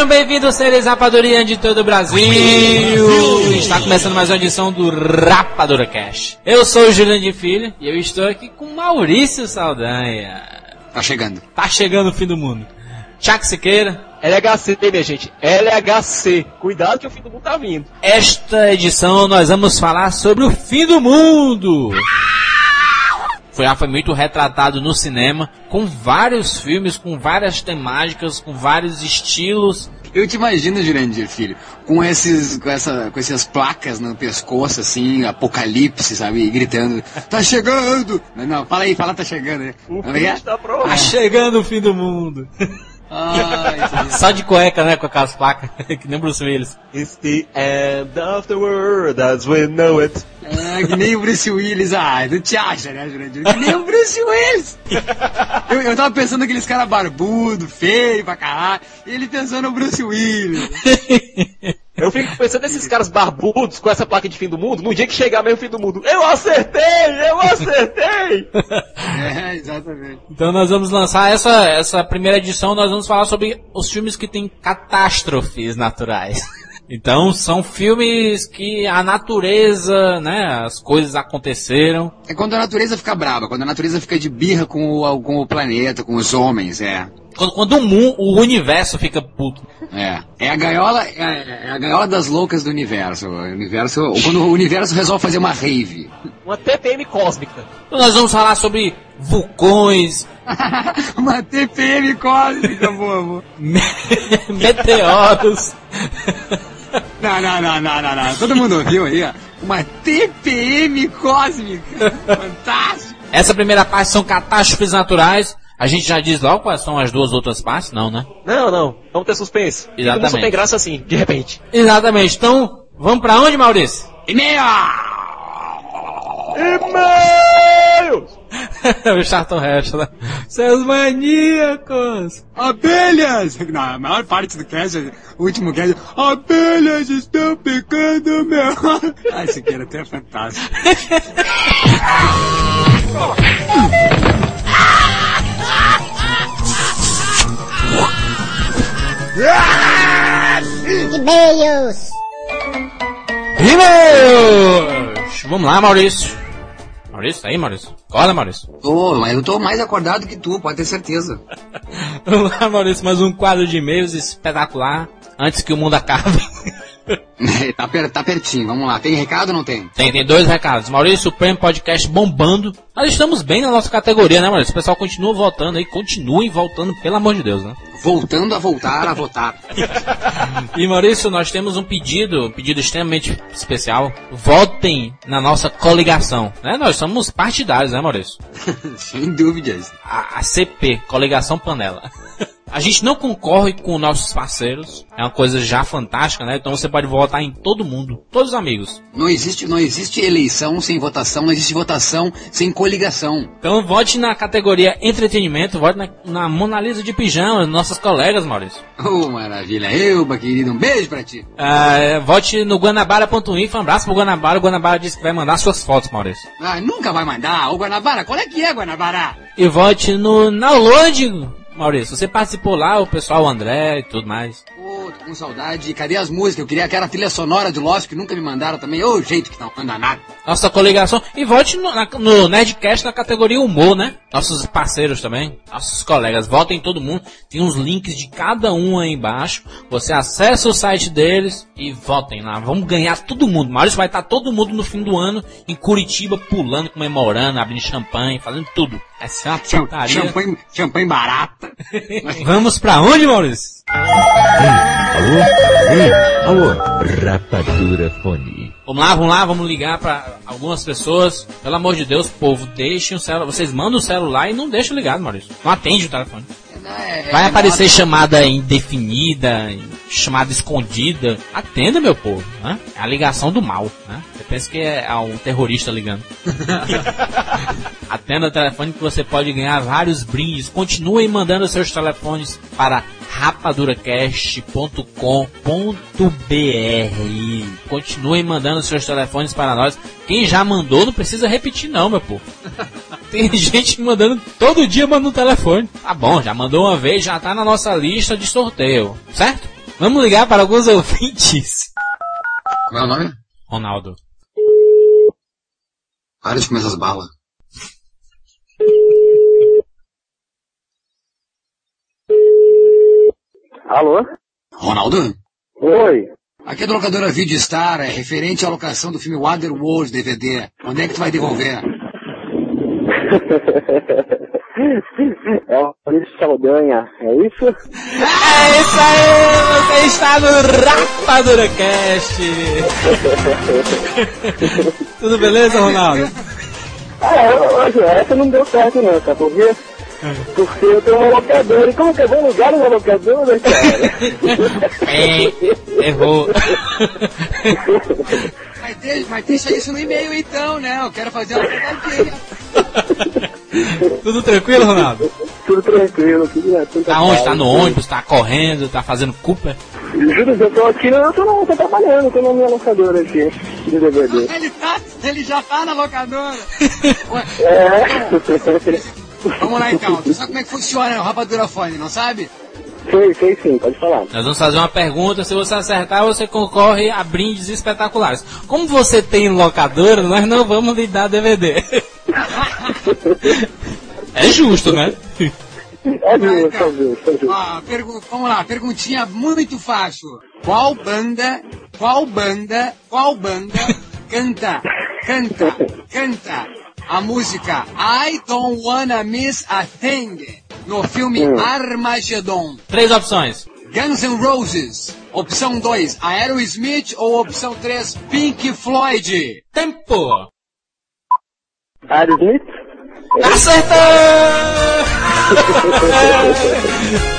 Sejam bem-vindos, seres rapadurianos de todo o Brasil! Está começando mais uma edição do Rapadura Cash. Eu sou o Juliano de Filho e eu estou aqui com Maurício Saldanha. Tá chegando. Tá chegando o fim do mundo. Tchak Siqueira. LHC, minha gente. LHC. Cuidado que o fim do mundo tá vindo. Esta edição nós vamos falar sobre o fim do mundo. Foi, já foi muito retratado no cinema, com vários filmes, com várias temáticas, com vários estilos. Eu te imagino, Jurandir, filho, com esses, com essa, com essas placas no pescoço, assim, apocalipse, sabe, e gritando, tá chegando! Não, não, fala aí, fala tá chegando, né? O é que é? fim tá pronto. Tá chegando o fim do mundo. Ah, isso Só de cueca, né, com aquelas placas, que nem Bruce Willis. It's the end of the world as we know it. Ah, que nem o Bruce Willis, ah, não te acha, né, Jurandir? Que nem o Bruce Willis! Eu, eu tava pensando naqueles caras barbudo, feio pra caralho, e ele pensando no Bruce Willis. Eu fico pensando nesses caras barbudos com essa placa de fim do mundo, no dia que chegar mesmo o fim do mundo. Eu acertei! Eu acertei! É, exatamente. Então nós vamos lançar essa, essa primeira edição, nós vamos falar sobre os filmes que têm catástrofes naturais. Então são filmes que a natureza, né, as coisas aconteceram. É quando a natureza fica brava, quando a natureza fica de birra com o, com o planeta, com os homens, é. Quando, quando o, mu- o universo fica puto. É. É a gaiola, é, é a gaiola das loucas do universo. O universo, quando o universo resolve fazer uma rave. Uma TPM cósmica. Então nós vamos falar sobre vulcões, uma TPM cósmica, bobo. me- meteoros. Não, não, não, não, não, não. Todo mundo ouviu aí, ó. Uma TPM cósmica. Fantástico. Essa primeira parte são catástrofes naturais. A gente já diz logo quais são as duas outras partes? Não, né? Não, não. Vamos ter suspense. Exatamente. só tem graça assim, de repente. Exatamente. Então, vamos pra onde, Maurício? E-mail! E-mails! o Charlton Heston. Seus maníacos! Abelhas! Não, a maior parte do cast, o último cast, abelhas estão picando meu... Ah, esse aqui era até fantástico. E-mails. E-mails! Vamos lá, Maurício. Maurício, tá aí, Maurício? Acorda, Maurício. Tô, mas eu tô mais acordado que tu, pode ter certeza. Vamos lá, Maurício, mais um quadro de e-mails espetacular. Antes que o mundo acabe. tá, per- tá pertinho, vamos lá. Tem recado ou não tem? Tem, tem dois recados. Maurício, o Prêmio Podcast bombando. Nós estamos bem na nossa categoria, né, Maurício? O pessoal continua votando aí, continuem votando, pelo amor de Deus, né? Voltando a voltar a votar. E Maurício, nós temos um pedido, um pedido extremamente especial. Votem na nossa coligação, né? Nós somos partidários, né, Maurício? Sem dúvidas. A, a CP, Coligação Panela. A gente não concorre com nossos parceiros, é uma coisa já fantástica, né? Então você pode votar em todo mundo, todos os amigos. Não existe, não existe eleição sem votação, não existe votação sem coligação. Então vote na categoria entretenimento, vote na, na Mona Lisa de pijama, nossas colegas, Maurício. Oh, maravilha. Euba, querido, um beijo pra ti. Ah, é, vote no guanabara.info, um abraço pro Guanabara. O Guanabara disse que vai mandar suas fotos, Maurício. Ah, nunca vai mandar. Ô, Guanabara, qual é que é, Guanabara? E vote no download, Maurício. Você participou lá, o pessoal, o André e tudo mais. Pô, tô com saudade. Cadê as músicas? Eu queria aquela trilha sonora de Lost que nunca me mandaram também. Ô, jeito que não manda nada. Nossa coligação. E vote no, na- no Nerdcast na categoria humor, né? Nossos parceiros também. Nossos colegas. Votem todo mundo. Tem uns links de cada um aí embaixo. Você acessa o site deles e votem lá. Vamos ganhar todo mundo. Maurício vai estar todo mundo no fim do ano em Curitiba, pulando, comemorando, abrindo champanhe, fazendo tudo. Essa é uma champanhe, champanhe barata. Vamos pra onde, Maurício? Alô? Ei, alô? Rapadura Fone. Vamos lá, vamos lá, vamos ligar pra algumas pessoas. Pelo amor de Deus, povo, deixem o celular. Vocês mandam o celular e não deixam ligado, Maurício. Não atende o telefone. É, Vai é aparecer chamada indefinida, chamada escondida. Atenda, meu povo. Né? É a ligação do mal. Né? Pensa que é um terrorista ligando. Atenda o telefone que você pode ganhar vários brindes. Continuem mandando seus telefones para rapaduracast.com.br. Continuem mandando seus telefones para nós. Quem já mandou não precisa repetir não, meu povo. Tem gente mandando todo dia manda um telefone. Tá bom, já mandou uma vez, já tá na nossa lista de sorteio, certo? Vamos ligar para alguns ouvintes. Qual é o nome? Ronaldo. Para de comer essas balas. Alô? Ronaldo? Oi. Aqui é da locadora Vidstar, é referente à alocação do filme Waterworld DVD. Onde é que tu vai devolver? é o Maurício Saldanha, é isso? É isso aí, você está no Rapadura Cast. Tudo beleza, Ronaldo? É, hoje essa não deu certo não, sabe por quê? Porque eu tenho uma locadora, e como que eu vou lugar numa locadora, cara? É, errou. Mas, de, mas deixa isso no e-mail então, né? Eu quero fazer uma pegadinha. Tudo tranquilo, Ronaldo? Tudo tranquilo, tudo na Tá onde? Tá no ônibus, tá correndo, tá fazendo Cooper? Juro, eu tô aqui, eu tô, não, tô trabalhando, tô na minha locadora aqui, de DVD. Ele, tá, ele já tá na locadora. Ué, É. vamos lá então. Tu sabe como é que funciona o Rapadura Fone, não sabe? Sei, sei sim, pode falar. Nós vamos fazer uma pergunta, se você acertar, você concorre a brindes espetaculares. Como você tem locadora, nós não vamos lhe dar DVD. É justo, né? É justo, é justo, é justo. Pergu- vamos lá, perguntinha muito fácil. Qual banda, qual banda, qual banda canta, canta, canta a música I Don't Wanna Miss a Thing no filme Armageddon? Três opções. Guns N' Roses. Opção 2, Aerosmith ou opção 3, Pink Floyd? Tempo! Aerosmith?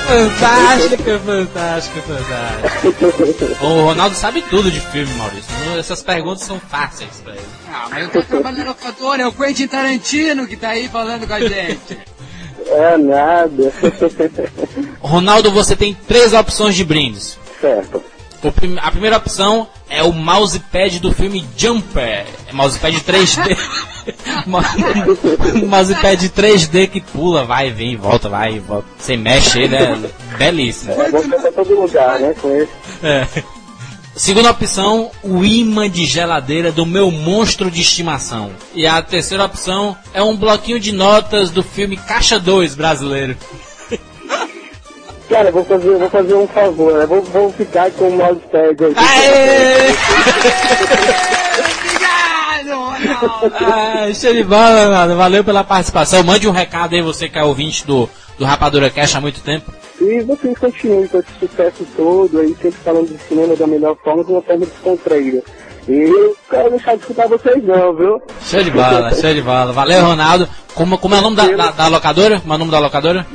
Fantástica, fantástica, fantástica. O Ronaldo sabe tudo de filme, Maurício. Essas perguntas são fáceis pra ele. Ah, mas eu tô trabalhando na locadora, é o Quentin Tarantino que tá aí falando com a gente. É nada. Ronaldo, você tem três opções de brindes. certo. Prim- a primeira opção é o mousepad do filme Jumper. É mousepad 3D. Mo- mousepad 3D que pula, vai, vem, volta, vai, volta. Você mexe ele, é belíssimo. É, pra todo lugar, né, com esse. É. Segunda opção, o imã de geladeira do meu monstro de estimação. E a terceira opção é um bloquinho de notas do filme Caixa 2 brasileiro. Cara, vou fazer, vou fazer um favor, né? Vou, vou ficar com o mousepad aí. Aê! Ah, show de bola, mano. Valeu pela participação. Mande um recado aí, você que é ouvinte do, do Rapadura Cash há muito tempo. E vocês continuem com esse sucesso todo aí, sempre falando de cinema da melhor forma, de uma forma descontraída. E eu quero deixar de escutar vocês não, viu? Show de bola, show de bola. Valeu, Ronaldo. Como, como é o nome da, da, da locadora? Como é o nome da locadora?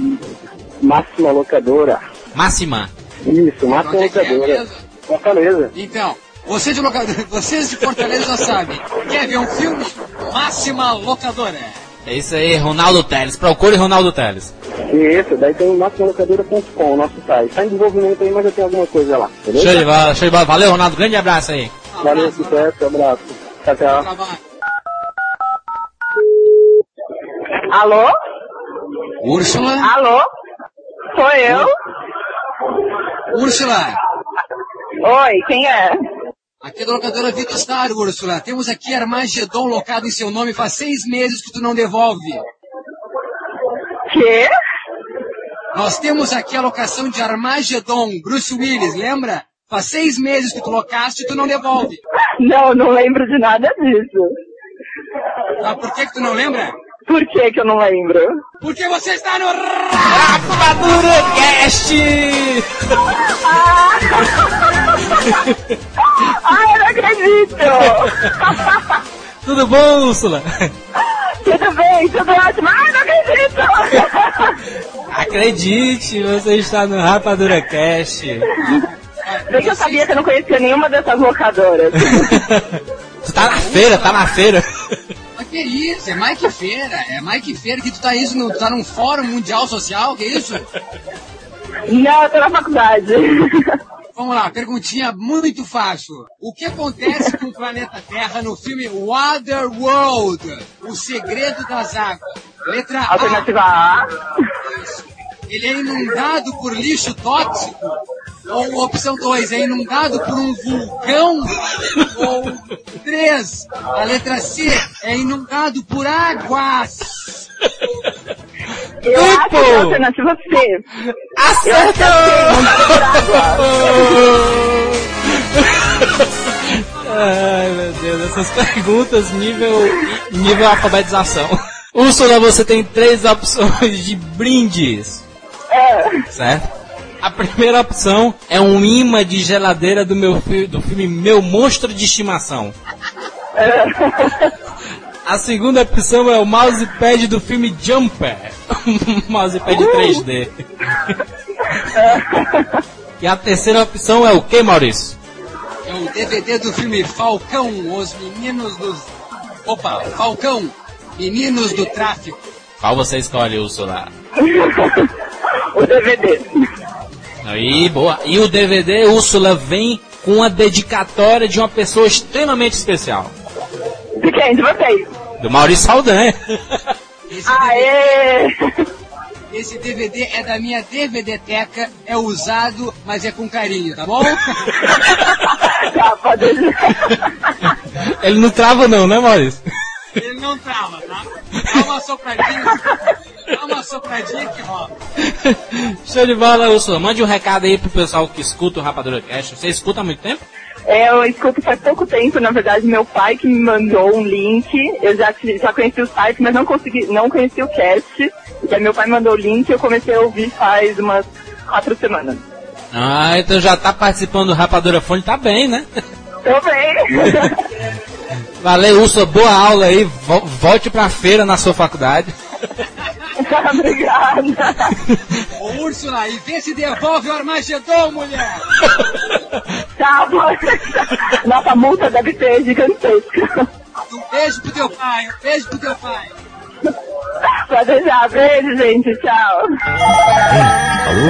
Máxima locadora. Máxima. Isso, máxima é é locadora. mesmo? Fortaleza. Então, vocês de, locadora, vocês de Fortaleza já sabem. Quer ver um filme? Máxima locadora. É isso aí, Ronaldo Teles. Procure Ronaldo Teles. Isso, daí tem o máximalocadora.com, o nosso site. Tá em desenvolvimento aí, mas já tem alguma coisa lá, Show beleza? de bola, show de bola. Valeu, Ronaldo. Grande abraço aí. Valeu, abraço, sucesso, abraço. Tchau, tchau. Alô? Úrsula? Alô? Sou eu? Úrsula! Oi, quem é? Aqui é da locadora Vitastar, Úrsula. Temos aqui Armagedon locado em seu nome faz seis meses que tu não devolve. Quê? Nós temos aqui a locação de Armagedon, Bruce Willis, lembra? Faz seis meses que tu locaste e tu não devolve. Não, não lembro de nada disso. Ah, por que que tu não lembra? Por que que eu não lembro? Porque você está no... Ra- Rapadura Cast! Ai, eu não acredito! Tudo bom, Úrsula? tudo bem, tudo ótimo. Ai, não acredito! Acredite, você está no Rapadura Cast. Bem que eu sabia que eu não conhecia nenhuma dessas locadoras. tu tá na feira, tá na feira. Mas Que isso? É Mike Feira. É Mike Feira que tu tá isso, no, tá num fórum mundial social, que isso? Não, eu tô na faculdade. Vamos lá, perguntinha muito fácil. O que acontece com o planeta Terra no filme Waterworld? O segredo das águas. Letra A. Alternativa A. Ele é inundado por lixo tóxico? Ou opção 2, é inundado por um vulcão? Ou 3, a letra C, é inundado por águas? Eu acho que é a alternativa C. Ai meu Deus, essas perguntas nível, nível alfabetização. Úrsula, você tem três opções de brindes. É. Certo? A primeira opção é um imã de geladeira do meu do filme Meu Monstro de Estimação. A segunda opção é o mousepad do filme Jumper. Um mousepad 3D. E a terceira opção é o que, Maurício? É o DVD do filme Falcão, os meninos dos... Opa, Falcão, meninos do tráfico. Qual você escolhe, Úrsula? O DVD. Aí, boa. E o DVD, Úrsula, vem com uma dedicatória de uma pessoa extremamente especial. De quem? De vocês? Do Maurício Saldanha. Esse, Aê! esse DVD é da minha DVD-teca, é usado, mas é com carinho, tá bom? Pode Ele não trava não, né, Maurício? Ele não trava, tá? Dá uma sopradinha, dá uma sopradinha que rola. Show de bola, Úrsula. Mande um recado aí pro pessoal que escuta o Rapadura Cast. Você escuta há muito tempo? É, eu escuto faz pouco tempo, na verdade, meu pai que me mandou um link. Eu já, já conheci o site, mas não consegui, não conheci o cast. E aí meu pai mandou o link e eu comecei a ouvir faz umas quatro semanas. Ah, então já tá participando do Rapadura Fone, tá bem, né? Tô bem. Valeu, Úrsula. Boa aula aí. Vo- Volte pra feira na sua faculdade. Obrigada. Ô Úrsula, e vê se devolve o Armagedon, mulher! Tá bom. Nossa multa deve ser gigantesca. Um beijo pro teu pai, um beijo pro teu pai. Pode deixar. Beijo, gente. Tchau. Alô?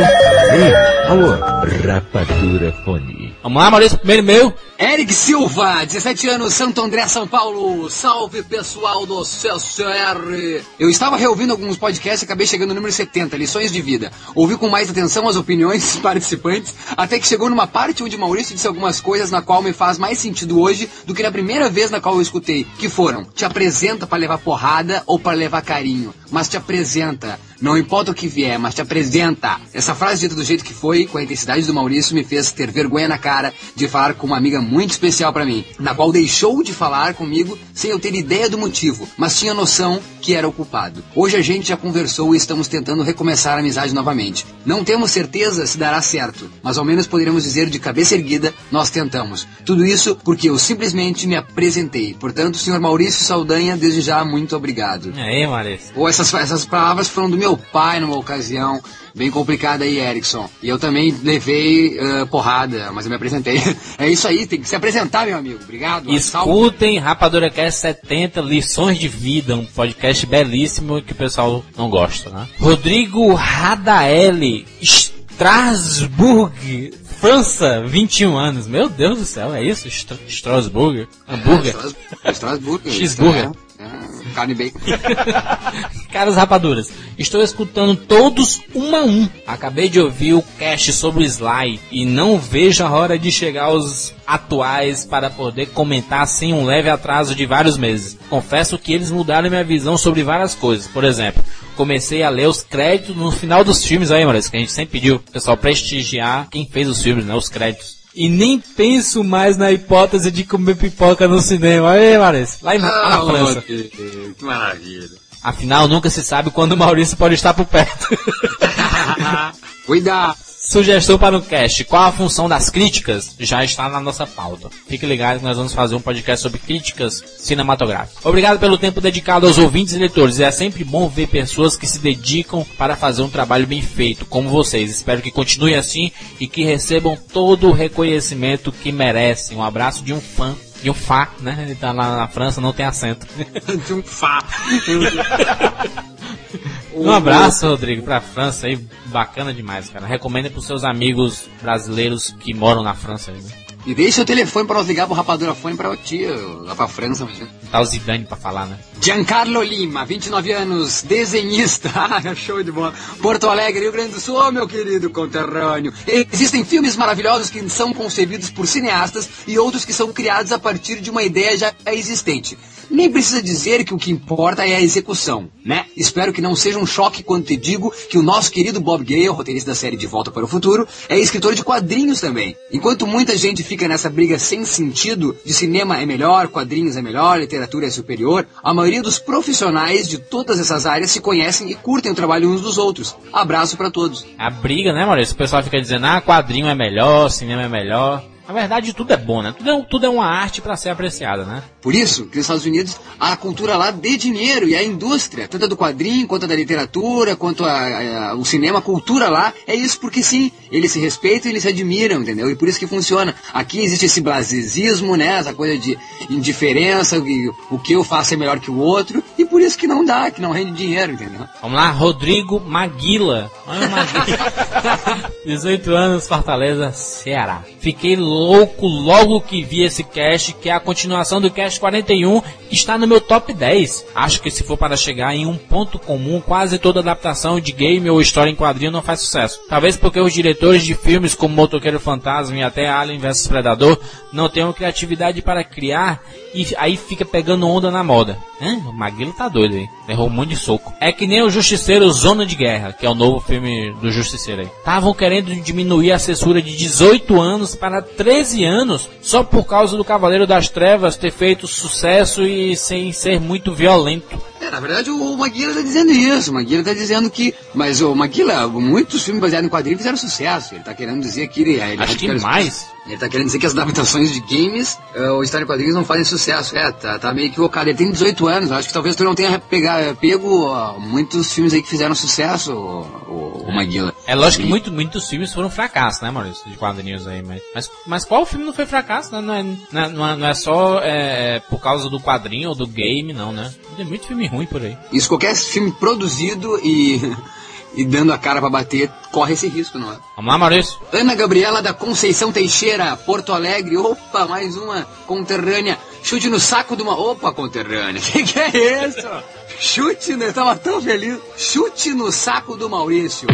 Ei, alô? Rapadura Fone. Vamos lá, Maurício. Primeiro e-mail. Eric Silva, 17 anos, Santo André, São Paulo. Salve pessoal do CCR. Eu estava reouvindo alguns podcasts e acabei chegando no número 70, lições de vida. Ouvi com mais atenção as opiniões dos participantes, até que chegou numa parte onde Maurício disse algumas coisas na qual me faz mais sentido hoje do que na primeira vez na qual eu escutei, que foram: te apresenta para levar porrada ou para levar carinho, mas te apresenta. Não importa o que vier, mas te apresenta. Essa frase dita do jeito que foi, com a intensidade do Maurício, me fez ter vergonha na cara de falar com uma amiga muito especial pra mim, na qual deixou de falar comigo sem eu ter ideia do motivo, mas tinha noção que era o culpado. Hoje a gente já conversou e estamos tentando recomeçar a amizade novamente. Não temos certeza se dará certo, mas ao menos poderíamos dizer de cabeça erguida, nós tentamos. Tudo isso porque eu simplesmente me apresentei. Portanto, senhor Maurício Saldanha, desde já, muito obrigado. E aí, Maurício? Ou essas, essas palavras foram do meu pai numa ocasião bem complicada aí, Erickson. E eu também levei ah, porrada, mas eu me apresentei. é isso aí, tem que se apresentar, meu amigo. Obrigado. Escutem Rapadura Cast 70 Lições de Vida, um podcast belíssimo que o pessoal não gosta, né? Rodrigo Radaeli, Strasbourg, França, 21 anos. Meu Deus do céu, é isso? Stra Strasbourg? Hambúrguer? Estras- Estrasburgo. Cheeseburger. É, carne bacon. Caras rapaduras, estou escutando todos um a um. Acabei de ouvir o cast sobre o Sly e não vejo a hora de chegar aos atuais para poder comentar sem um leve atraso de vários meses. Confesso que eles mudaram minha visão sobre várias coisas. Por exemplo, comecei a ler os créditos no final dos filmes aí, Maurício, que a gente sempre pediu pessoal prestigiar quem fez os filmes, né, os créditos. E nem penso mais na hipótese de comer pipoca no cinema. Aí, Maurício, lá em- lá na Ah, França. que, que maravilha. Afinal, nunca se sabe quando o Maurício pode estar por perto. Cuidado. Sugestão para o cast: qual a função das críticas? Já está na nossa pauta. Fique ligado que nós vamos fazer um podcast sobre críticas cinematográficas. Obrigado pelo tempo dedicado aos ouvintes e leitores. É sempre bom ver pessoas que se dedicam para fazer um trabalho bem feito, como vocês. Espero que continue assim e que recebam todo o reconhecimento que merecem. Um abraço de um fã E um Fá, né? Ele tá lá na França, não tem acento. De um Fá. Um abraço, Rodrigo, pra França aí. Bacana demais, cara. Recomenda pros seus amigos brasileiros que moram na França aí, né? E deixa o telefone pra nós ligar pro Rapadura Fone pra tia, lá pra França. imagina. Tá o Zidane pra falar, né? Giancarlo Lima, 29 anos, desenhista, Ah, show de bola. Porto Alegre, Rio Grande do Sul, oh, meu querido conterrâneo. Existem filmes maravilhosos que são concebidos por cineastas e outros que são criados a partir de uma ideia já existente. Nem precisa dizer que o que importa é a execução, né? Espero que não seja um choque quando te digo que o nosso querido Bob Gale, roteirista da série De Volta para o Futuro, é escritor de quadrinhos também. Enquanto muita gente fica nessa briga sem sentido de cinema é melhor, quadrinhos é melhor, literatura é superior, a maioria dos profissionais de todas essas áreas se conhecem e curtem o trabalho uns dos outros. Abraço para todos. A briga, né, Maurício? O pessoal fica dizendo, ah, quadrinho é melhor, cinema é melhor. Na verdade, tudo é bom, né? Tudo é, tudo é uma arte pra ser apreciada, né? Por isso que nos Estados Unidos a cultura lá dê dinheiro e a indústria, tanto a do quadrinho, quanto a da literatura, quanto a, a- o cinema, a cultura lá, é isso porque sim, eles se respeitam e eles se admiram, entendeu? E por isso que funciona. Aqui existe esse blasismo, né? Essa coisa de indiferença, e o que eu faço é melhor que o outro, e por isso que não dá, que não rende dinheiro, entendeu? Vamos lá, Rodrigo Maguila. Olha o Maguila. 18 anos, Fortaleza, Ceará. Fiquei louco logo que vi esse cast, que é a continuação do cast 41, que está no meu top 10. Acho que se for para chegar em um ponto comum, quase toda adaptação de game ou história em quadrinho não faz sucesso. Talvez porque os diretores de filmes como Motoqueiro Fantasma e até Alien vs Predador não tenham criatividade para criar e aí fica pegando onda na moda. Hã? O Maguila tá doido aí. Errou um monte de soco. É que nem o Justiceiro Zona de Guerra, que é o novo filme do Justiceiro aí. Estavam querendo diminuir a censura de 18 anos para 13 anos só por causa do Cavaleiro das Trevas ter feito sucesso e sem ser muito violento. É, na verdade, o Maguila tá dizendo isso. O Maguila tá dizendo que. Mas o Maguila, muitos filmes baseados em quadrinhos fizeram sucesso. Ele tá querendo dizer que ele. ele Acho que mais. Ele tá querendo dizer que as adaptações de games eh, ou história em quadrinhos não fazem sucesso. É, tá, tá meio equivocado. Ele tem 18 anos. Acho que talvez tu não tenha pegar, pego ó, muitos filmes aí que fizeram sucesso, o, o, o Maguila. É lógico que E- muito, muitos filmes foram fracassos, né, Maurício? De quadrinhos aí, mas, mas, mas qual filme não foi fracasso? né? Não é, não é, não é, não é só é, por causa do quadrinho ou do game, não, né? Tem muito filme ruim por aí. Isso, qualquer filme produzido e, e dando a cara pra bater, corre esse risco, não é? Vamos lá, Maurício? Ana Gabriela da Conceição Teixeira, Porto Alegre. Opa, mais uma conterrânea. Chute no saco de uma. Opa, conterrânea. Que que é isso? Chute, né? Eu tava tão feliz. Chute no saco do Maurício.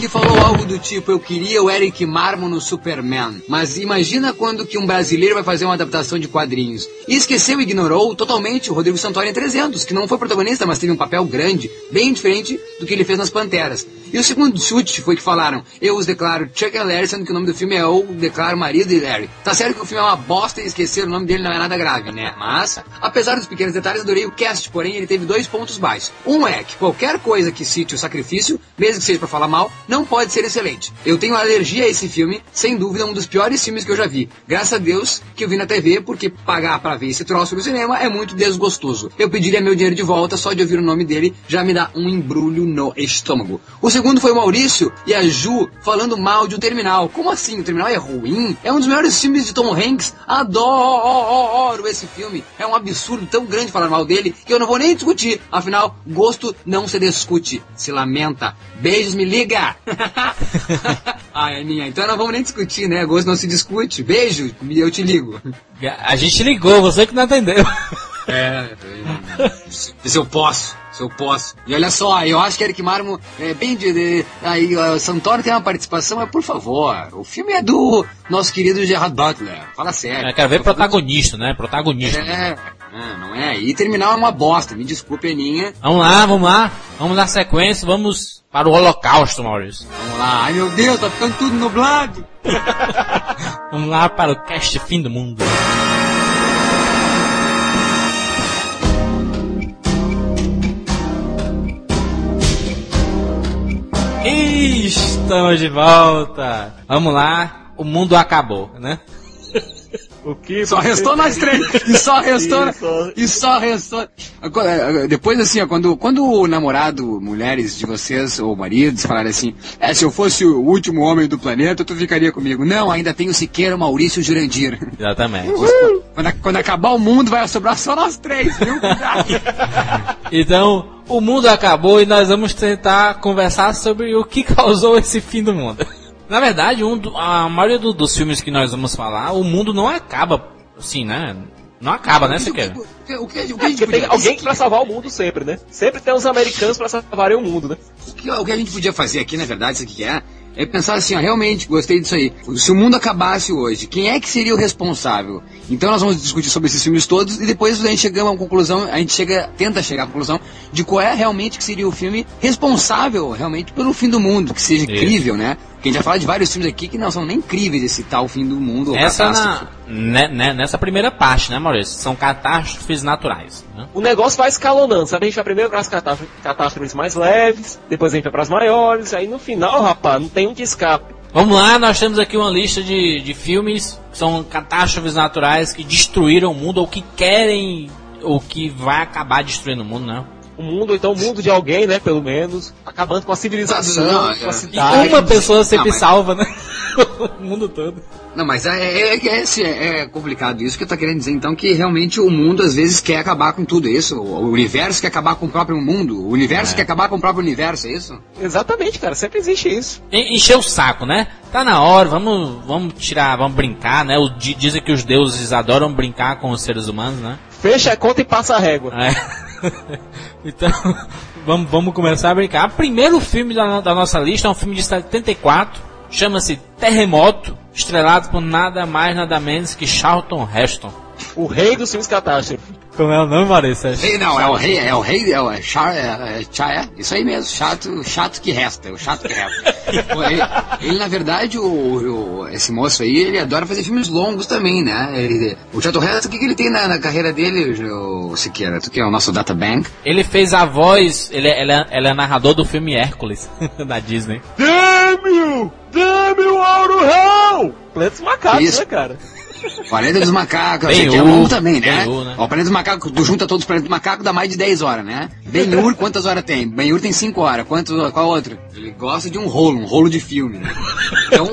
Que falou algo do tipo: Eu queria o Eric Marmo no Superman. Mas imagina quando que um brasileiro vai fazer uma adaptação de quadrinhos. E esqueceu e ignorou totalmente o Rodrigo Santoro em 300, que não foi protagonista, mas teve um papel grande, bem diferente do que ele fez nas Panteras. E o segundo chute foi que falaram: Eu os declaro Chuck and Larry, sendo que o nome do filme é Eu Declaro Marido e Larry. Tá certo que o filme é uma bosta e esquecer o nome dele não é nada grave, né? Mas, apesar dos pequenos detalhes, adorei o cast, porém ele teve dois pontos baixos. Um é que qualquer coisa que cite o sacrifício, mesmo que seja pra falar mal, não pode ser excelente. Eu tenho alergia a esse filme, sem dúvida um dos piores filmes que eu já vi. Graças a Deus que eu vi na TV, porque pagar pra ver esse troço no cinema é muito desgostoso. Eu pediria meu dinheiro de volta só de ouvir o nome dele, já me dá um embrulho no estômago. O segundo foi o Maurício e a Ju falando mal de um terminal. Como assim? O terminal é ruim? É um dos melhores filmes de Tom Hanks. Adoro esse filme. É um absurdo tão grande falar mal dele que eu não vou nem discutir. Afinal, gosto não se discute, se lamenta. Beijos, me liga! Ai, Aninha, então não vamos nem discutir, né? Gosto não se discute. Beijo, eu te ligo. A gente ligou, você que não atendeu. É, se eu posso, se eu posso. E olha só, eu acho que Eric Marmo é bem de. de aí, o Santoro tem uma participação, mas por favor, o filme é do nosso querido Gerard Butler. Fala sério. Eu quero ver protagonista, né? Protagonista. É, é, não é? E terminal é uma bosta, me desculpe, Aninha. Vamos lá, vamos lá. Vamos dar sequência, vamos para o holocausto, Maurício. Vamos lá. Ai meu Deus, tá ficando tudo nublado. Vamos lá para o cast fim do mundo. Estamos de volta. Vamos lá. O mundo acabou, né? O que Só restou nós três. E só restou. E só restou. Agora, Depois, assim, ó, quando, quando o namorado, mulheres de vocês, ou maridos, falarem assim: é, se eu fosse o último homem do planeta, tu ficaria comigo. Não, ainda tem o Siqueira, o Maurício e o Jurandir. Exatamente. Quando, quando acabar o mundo, vai sobrar só nós três, viu? Então, o mundo acabou e nós vamos tentar conversar sobre o que causou esse fim do mundo. Na verdade, um do- a maioria do- dos filmes que nós vamos falar, o mundo não acaba assim, né? Não acaba, né, Siqueira? O que, o que, o que a gente Porque tem alguém pra salvar o mundo sempre, né? Sempre tem os americanos pra salvarem o mundo, né? O que, o que a gente podia fazer aqui, na verdade, isso aqui é, é pensar assim, ó, realmente, gostei disso aí. Se o mundo acabasse hoje, quem é que seria o responsável? Então nós vamos discutir sobre esses filmes todos e depois a gente chega a uma conclusão, a gente chega, tenta chegar à conclusão de qual é realmente que seria o filme responsável, realmente, pelo fim do mundo, que seja Isso. incrível, né? Porque a gente já fala de vários filmes aqui que não são nem incríveis esse tal fim do mundo ou Essa catástrofe. na, né, né, nessa primeira parte, né, Maurício? São catástrofes naturais. Né? O negócio vai escalonando, sabe? A gente vai primeiro para as catástrofes, catástrofes mais leves, depois a gente vai para as maiores, aí no final, rapaz, não tem um que escape. Vamos lá, nós temos aqui uma lista de, de filmes que são catástrofes naturais que destruíram o mundo ou que querem ou que vai acabar destruindo o mundo, né? O mundo, então o mundo de alguém, né, pelo menos, acabando com a civilização, Não, com a é. E cidade. uma pessoa sempre Não, mas- salva, né? o mundo todo. Não, mas é, é, é, é- é complicado isso que eu tô querendo dizer, então, que realmente o mundo às vezes quer acabar com tudo, é isso? O universo quer acabar com o próprio mundo, o universo quer acabar com o próprio universo, é isso? Exatamente, cara, sempre existe isso. En- Encher o saco, né? Tá na hora, vamos, vamos tirar, vamos brincar, né? O, di- dizem que os deuses adoram brincar com os seres humanos, né? Fecha a conta e passa a régua. É. então, vamos, vamos começar a brincar. O primeiro filme da, da nossa lista é um filme de 74, chama-se Terremoto, estrelado por nada mais, nada menos que Charlton Heston. O rei dos filmes catástrofe. Como é o nome, Maurício? Rei, não, é o rei, é o rei, é o é, char, é, é, é, isso aí mesmo, chato, chato que resta, é o chato que resta. Ele, ele, na verdade, o, o- esse moço aí, ele adora fazer filmes longos também, né? Ele, o Chato Resta, o que, que ele tem na, na carreira dele, o Siqueira? Tu que é o nosso databank? Ele fez a voz, ele, é- ele, é, ele é narrador do filme Hércules, da Disney. Dêmio! Dêmio Auro Real! Planeta dos macacos, Isso. né, cara? Planeta dos Macacos, Ben é longo também, né? Ben né? Ó, o Planeta dos Macacos, tu junta todos os Planetas dos Macacos, dá mais de 10 horas, né? Ben Hur, quantas horas tem? Ben Hur tem 5 horas, quanto, qual outro? Ele gosta de um rolo, um rolo de filme, né? Então,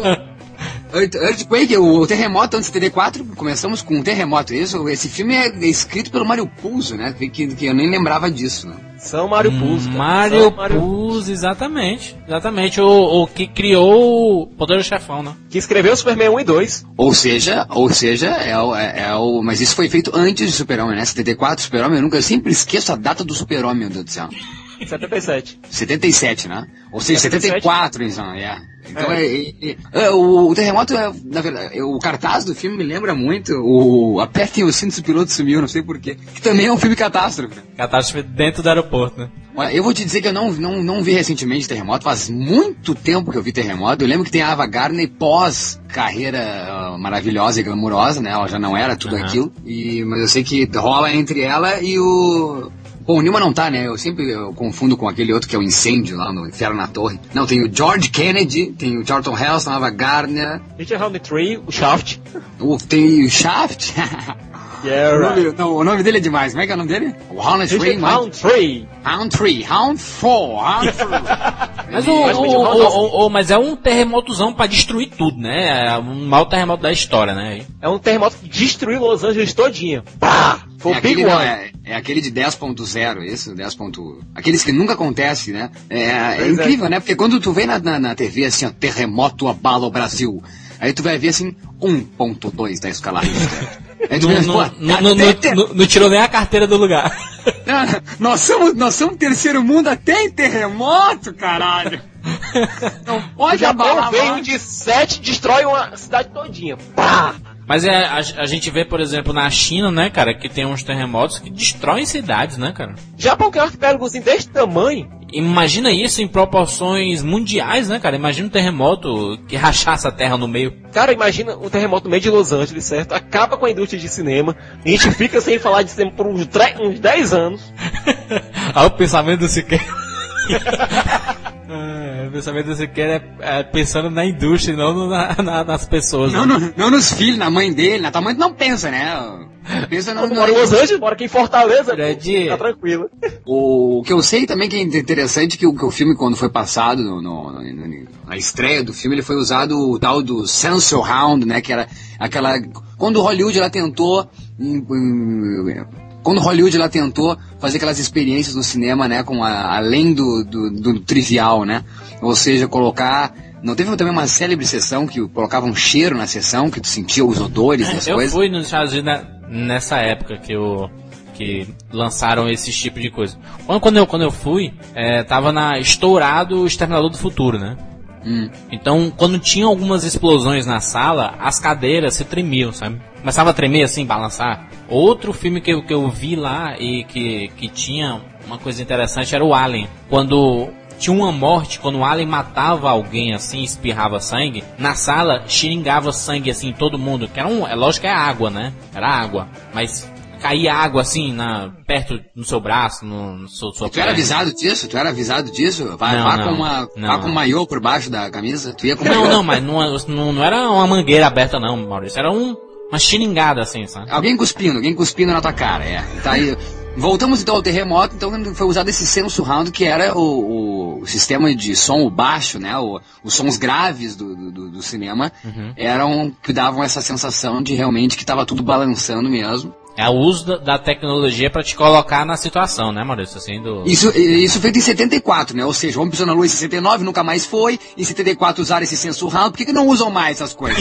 Earthquake, o, o terremoto, antes de 74, começamos com um terremoto, isso? Esse filme é escrito pelo Mário Puzo, né? Que, que eu nem lembrava disso, né? São Mário Puzo, cara. Mario São Puzo, exatamente. Exatamente, o, o que criou o Poder do Chefão, né? Que escreveu Superman 1 e 2. Ou seja, ou seja, é o, é, é o. Mas isso foi feito antes de Super-Homem, né? 74, Super-Homem, eu nunca eu sempre esqueço a data do Super-Homem, meu Deus do céu. 77. 77, né? Ou seja, 77. 74, então, é. Então, É. é. é- é- é, o, o terremoto, é, na verdade, é, o cartaz do filme me lembra muito o Apertem os cintos, o piloto sumiu, não sei porquê. Que também é um filme catástrofe. Catástrofe dentro do aeroporto, né? Olha, eu vou te dizer que eu não, não, não vi recentemente Terremoto, faz muito tempo que eu vi Terremoto. Eu lembro que tem a Ava Gardner pós carreira ah, maravilhosa e glamurosa, né? Ela já não era tudo Aham. aquilo. E, mas eu sei que rola entre ela e o. Bom, o Newman não tá, né? Eu sempre eu confundo com aquele outro que é o incêndio lá no Inferno na Torre. Não, tem o George Kennedy, tem o Charlton Heston, a Ava Gardner, Richard Roundtree, o Shaft. o- tem o Shaft. Yeah, o, nome, não, o nome dele é demais. Como é que é o nome dele? O Ray Mike- Roundtree. Round 3, Round 4, Round 3. Mas, o, o- o- mas é um terremotozão pra destruir tudo, né? É um mau terremoto da história, né? É um terremoto que destruiu Los Angeles todinha. Pá! Foi É o Big aquele, não, One. é, é aquele de 10.0, esse, 10. ponto- Aqueles que nunca acontece, né? É, é é. incrível, né? Porque quando tu vê na, na, na TV assim, ó, terremoto abala o Brasil, aí tu vai ver assim, 1.2 da escala Richter. Não, ter- tirou nem a carteira do lugar. Ah, nós somos, nós somos terceiro mundo até em terremoto, caralho. Não O pode Japão abalar veio de 7 destrói uma cidade todinha. Pá! Mas é, a, a gente vê, por exemplo, na China, né, cara, que tem uns terremotos que destroem cidades, né, cara? Japão que é um arquipélagozinho desse tamanho. Imagina isso em proporções mundiais, né, cara? Imagina um terremoto que rachasse a terra no meio. Cara, imagina um terremoto no meio de Los Angeles, certo? Acaba com a indústria de cinema. A gente fica sem falar de cinema por uns, uns 10 anos. Olha o pensamento do Siqueira. É, o pensamento do Siqueira é, é pensando na indústria, e não no- na- na- nas pessoas. Não, né? no- não nos filhos, na mãe dele, na tua mãe não pensa, né? Pensa no, Eu moro em Los Angeles, moro aqui em Fortaleza, Fred. tá tranquilo. O que eu sei também que é interessante que o, que o filme, quando foi passado no, no- no- no- na estreia do filme, ele foi usado o tal do Sensor Round, né? Que era aquela. Quando Hollywood ela tentou. em- em- quando Hollywood ela tentou fazer aquelas experiências no cinema, né? Com a- além do, do, do trivial, né? Ou seja, colocar. Não teve também uma célebre sessão que colocava um cheiro na sessão, que tu sentia os odores e as Eu coisas? fui nos Estados Unidos na- nessa época que eu que lançaram esse tipo de coisa. Quando, quando eu quando eu fui, é, tava na estourado o Exterminador do Futuro, né? Hum. Então, quando tinha algumas explosões na sala, as cadeiras se tremiam, sabe? Começava a tremer assim, balançar. Outro filme que eu, que eu vi lá e que, que tinha uma coisa interessante era o Alien. Quando tinha uma morte, quando o Alien matava alguém assim, espirrava sangue, na sala xingava sangue assim, todo mundo. Que era um, é lógico que é água, né? Era água. Mas caía água assim, na, perto no seu braço, no, no seu, sua Tu era avisado disso? Tu era avisado disso? Vai, Não, vá não. com uma, Não, vá com um maiô por baixo da camisa? Tu ia com Não, maiô? não, mas não, não, era uma mangueira aberta não, Maurício. Era um, uma xingada assim, sabe? Alguém cuspindo, alguém cuspindo na tua cara, é. Tá aí. Voltamos então ao terremoto, então foi usado esse senso round que era o, o sistema de som baixo, né? O- os sons graves do, do- do, do cinema Uhum. eram que davam essa sensação de realmente que estava tudo balançando mesmo. É o uso da, tecnologia pra te colocar na situação, né, Maurício? Assim, do... Isso, isso feito em 74, né? Ou seja, o Homem Pisou na Lua em 69, nunca mais foi. Em 74 usaram esse senso round, por que, que não usam mais essas coisas?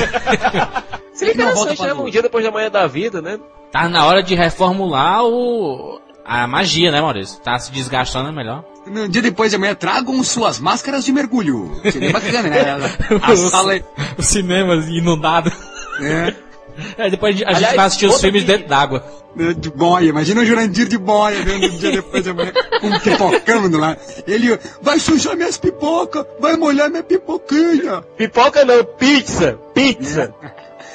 Seria Não volta interessante, pra né? Um dia depois da manhã da vida, né? Tá na hora de reformular o... a magia, né, Maurício? Tá se desgastando, é melhor. No dia depois de amanhã, tragam suas máscaras de mergulho. Seria bacana, né? A sala... O cinema inundado. É. É, depois a gente Aliás, vai assistir os filmes dentro d'água. De boia, imagina o Jurandir de boia vendo um dia depois de amanhã com um pipocando lá. Ele vai sujar minhas pipocas, vai molhar minha pipoquinha. Pipoca não, pizza! Pizza!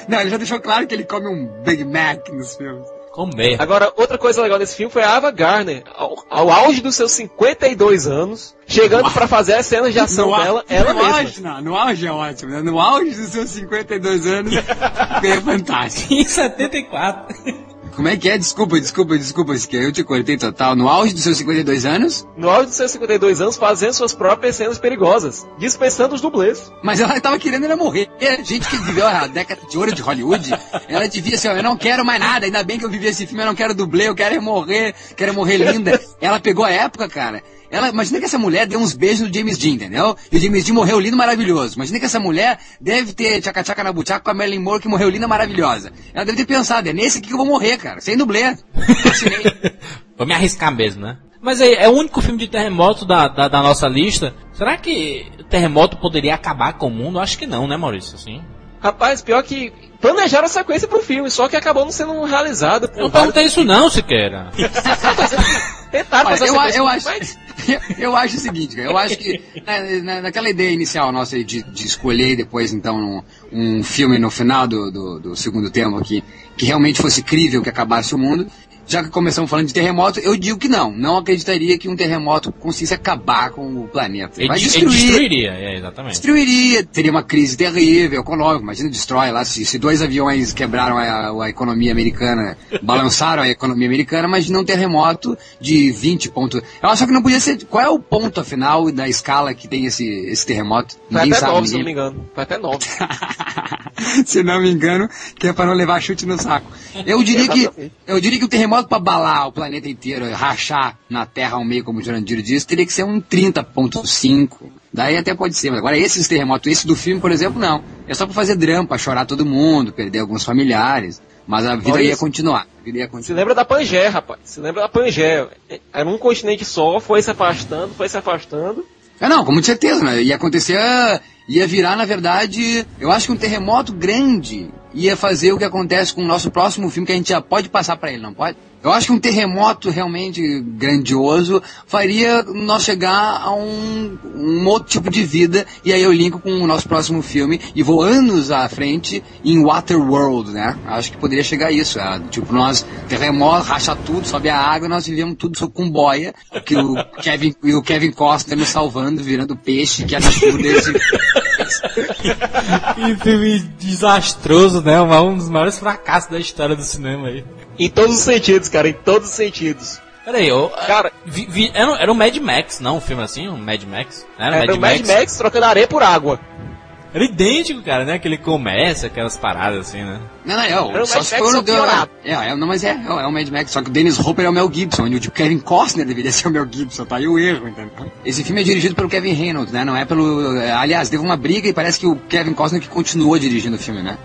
Não, ele já deixou claro que ele come um Big Mac nos filmes. Comer. Agora, outra coisa legal desse filme foi a Ava Gardner, ao, ao auge dos seus 52 anos, chegando pra fazer as cenas de ação No dela, ela no mesma. auge, não, no auge é ótimo, né? No auge dos seus 52 anos é fantástico. Em 74. Como é que é? Desculpa, desculpa, desculpa, que eu te cortei total. No auge dos seus 52 anos, No auge dos seus 52 anos, fazendo suas próprias cenas perigosas, dispensando os dublês. Mas ela tava querendo era morrer. É, Gente que viveu a década de ouro de Hollywood, ela devia assim, ó, eu não quero mais nada, ainda bem que eu vivi esse filme, eu não quero dublê, eu quero é morrer, quero morrer linda. Ela pegou a época, cara. Ela, imagina que essa mulher deu uns beijos no James Dean, entendeu? E o James Dean morreu lindo, maravilhoso. Imagina que essa mulher deve ter tchaca-tchaca na buchaca com a Marilyn Monroe, que morreu linda, maravilhosa. Ela deve ter pensado, é nesse aqui que eu vou morrer, cara, sem dublê. Vou me arriscar mesmo, né? Mas é, é o único filme de terremoto da, da, da nossa lista. Será que o terremoto poderia acabar com o mundo? Acho que não, né, Maurício? Assim. Rapaz, pior que planejaram a sequência pro filme, só que acabou não sendo realizado. por Eu não perguntei isso não, Siqueira. Tentaram fazer eu, sequência, eu acho, mas eu, eu acho o seguinte, cara, eu acho que na, na- naquela ideia inicial nossa de, de escolher depois então um, um filme no final do, do, do segundo tempo aqui que realmente fosse crível que acabasse o mundo, já que começamos falando de terremoto, eu digo que não, não acreditaria que um terremoto conseguisse acabar com o planeta. Ele, Vai ele destruir, destruiria, é, exatamente. destruiria, teria uma crise terrível, econômica, imagina, destrói lá, se, se dois aviões quebraram a, a economia americana, balançaram a economia americana, imagina um terremoto de 20 pontos. Eu acho que não podia ser, qual é o ponto, afinal, da escala que tem esse, esse terremoto? Foi Ninguém até sabe, 9, se não me engano. Foi até 9. se não me engano, que é para não levar chute no saco. Eu diria que, eu diria que o terremoto para abalar o planeta inteiro, rachar na Terra ao meio, como o Jurandir disse, teria que ser um 30.5. Daí até pode ser, mas agora esses terremotos, esse do filme, por exemplo, não. É só para fazer drama, para chorar todo mundo, perder alguns familiares. Mas a vida ia continuar. A vida ia Se continuar. lembra da Pangeia, rapaz. Se lembra da Pangeia. Era um continente só, foi se afastando, foi se afastando. É, não, com muita certeza, né? Ia acontecer, ah, ia virar, na verdade, eu acho que um terremoto grande ia fazer o que acontece com o nosso próximo filme, que a gente já pode passar pra ele, não pode? Eu acho que um terremoto realmente grandioso faria nós chegar a um, um outro tipo de vida, e aí eu linko com o nosso próximo filme e vou anos à frente em Waterworld, né? Acho que poderia chegar a isso. é, tipo, nós, terremoto, racha tudo, sobe a água, nós vivemos tudo com boia, que o Kevin, e o Kevin Costner nos salvando, virando peixe, que absurdo esse. Que filme desastroso, né? Um dos maiores fracassos da história do cinema aí. Em todos os sentidos, cara, em todos os sentidos. Peraí, eu, Cara, vi- vi- era, um- era Mad Max, não? Um filme assim? Um Mad Max? Era, era o Mad Max trocando areia por água. Era idêntico, cara, né? Aquele comércio, aquelas paradas assim, né? Não, não, é, o, o só Mad se Max for só o piorado. é, é, não, mas é, é, é o Mad Max, só que o Dennis Hopper é o Mel Gibson, e o tipo, Kevin Costner deveria ser o Mel Gibson, tá aí o erro, entendeu? Esse filme é dirigido pelo Kevin Reynolds, né? Não é pelo. é, Aliás, teve uma briga e parece que o Kevin Costner que continuou dirigindo o filme, né?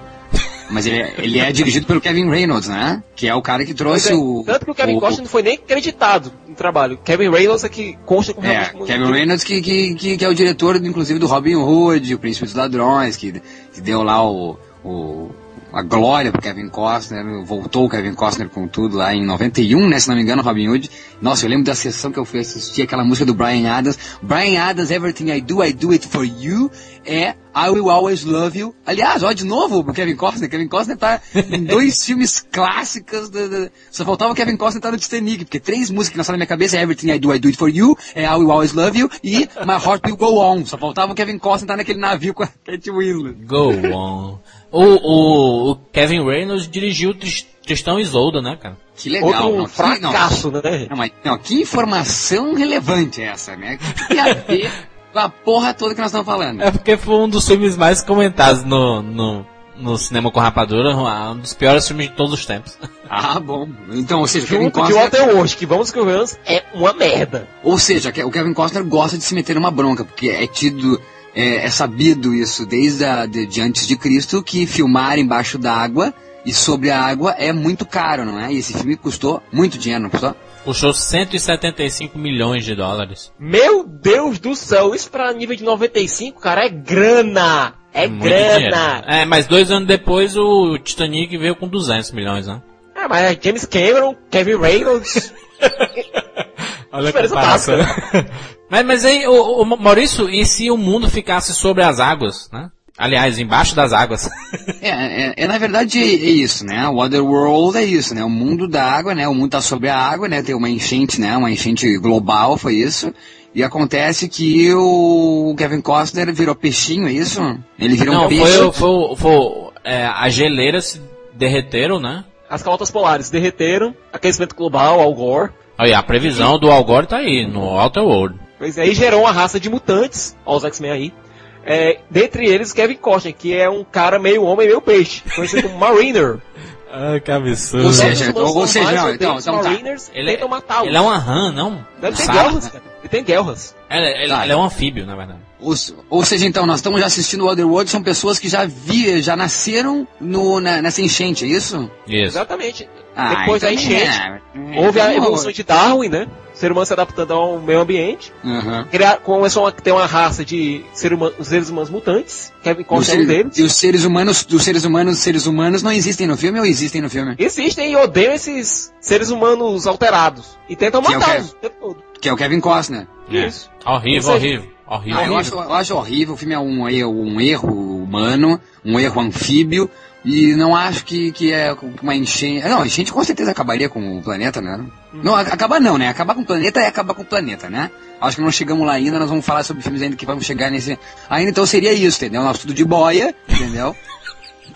Mas ele é, ele é dirigido pelo Kevin Reynolds, né? Que é o cara que trouxe é, o. Tanto que o Kevin o- Costner não foi nem acreditado no trabalho. Kevin Reynolds é que consta com É, Kevin Reynolds, que, que, que, que é o diretor, inclusive, do Robin Hood, o Príncipe dos Ladrões, que, que deu lá o, o, a glória pro Kevin Costner, voltou o Kevin Costner com tudo lá em 91, né, se não me engano, Robin Hood. Nossa, eu lembro da sessão que eu fui assistir, aquela música do Brian Adams. Brian Adams, Everything I Do, I Do It For You, é I Will Always Love You. Aliás, ó, de novo, o Kevin Costner. Kevin Costner tá em dois filmes clássicos. da- da- Só faltava o Kevin Costner estar no Titanic, porque três músicas que nasceram na minha cabeça é Everything I Do, I Do It For You, é I Will Always Love You e My Heart Will Go On. Só faltava o Kevin Costner estar naquele navio com a Kate Winslet. Go on. O, o, o Kevin Reynolds dirigiu Tris- Tristão e Isolda, né, cara? Que legal. Outro não, que- fracasso, não, né? Não, mas, não, que informação relevante é essa, né? O que tem a ver com a porra toda que nós estamos falando? É porque foi um dos filmes mais comentados no, no, no cinema com rapadura, um dos piores filmes de todos os tempos. Ah, bom. Então, ou seja, o Kevin de Costner... Que vamos que vamos, é uma merda. Ou seja, que- o Kevin Costner gosta de se meter numa bronca, porque é tido, é, é sabido isso desde a, de, de antes de Cristo, que filmar embaixo d'água e sobre a água é muito caro, não é? E esse filme custou muito dinheiro, não custou? Custou 175 milhões de dólares. Meu Deus do céu, isso pra nível de 95, cara, é grana. É Muito dinheiro. grana. É, mas dois anos depois o Titanic veio com 200 milhões, né? É, mas é James Cameron, Kevin Reynolds. Olha Diferença comparação. mas, mas aí, o, o Maurício, e se o mundo ficasse sobre as águas, né? Aliás, embaixo das águas. É, é, é, na verdade é isso, né? O Otherworld é isso, né? O mundo da água, né? O mundo tá sobre a água, né? Tem uma enchente, né? Uma enchente global, foi isso. E acontece que o Kevin Costner virou peixinho, é isso? Ele virou um Não, peixe. foi, foi, foi é, as geleiras se derreteram, né? As calotas polares derreteram, aquecimento global, Al Gore. Aí, a previsão do Al Gore tá aí, no Outer World. Pois aí gerou uma raça de mutantes, ó os X-Men aí. É, dentre eles, Kevin Costner, que é um cara meio homem, meio peixe, conhecido como Mariner. Ah, que absurdo. Ou seja, ou seja, não, então- então tá. E Ele, tentam matá-los. ele é uma rã, não? Ele tem Sabe? guerras, cara. Ele tem guerras. Ele, ele- Tá. ele é um anfíbio, na verdade. Ou, ou seja, então, nós estamos já assistindo o Otherworld, são pessoas que já vi, já nasceram no, na- nessa enchente, é isso? Isso. Exatamente. Ah, Depois da então enchente, é. houve a Então, evolução de Darwin, né? O ser humano se adaptando ao meio ambiente. Criar, começou a ter uma raça de ser humano, seres humanos mutantes. Kevin Os Costner é um seres- deles. E os seres humanos, os seres humanos, seres humanos não existem no filme ou existem no filme? Existem e odeiam esses seres humanos alterados. E tentam Que é matá-los Que é o Kevin Costner. É. Isso. Horrível, horrível. Horrível. Ah, eu, acho, eu acho horrível, o filme é um, erro- um erro humano, um erro anfíbio, e não acho que, que é uma enchente. Não, a enchente com certeza acabaria com o planeta, né? Não, a- acabar não, né? Acabar com o planeta é acabar com o planeta, né? Acho que não chegamos lá ainda, nós vamos falar sobre filmes ainda que vamos chegar nesse. Ainda então seria isso, entendeu? Nós tudo de boia, entendeu?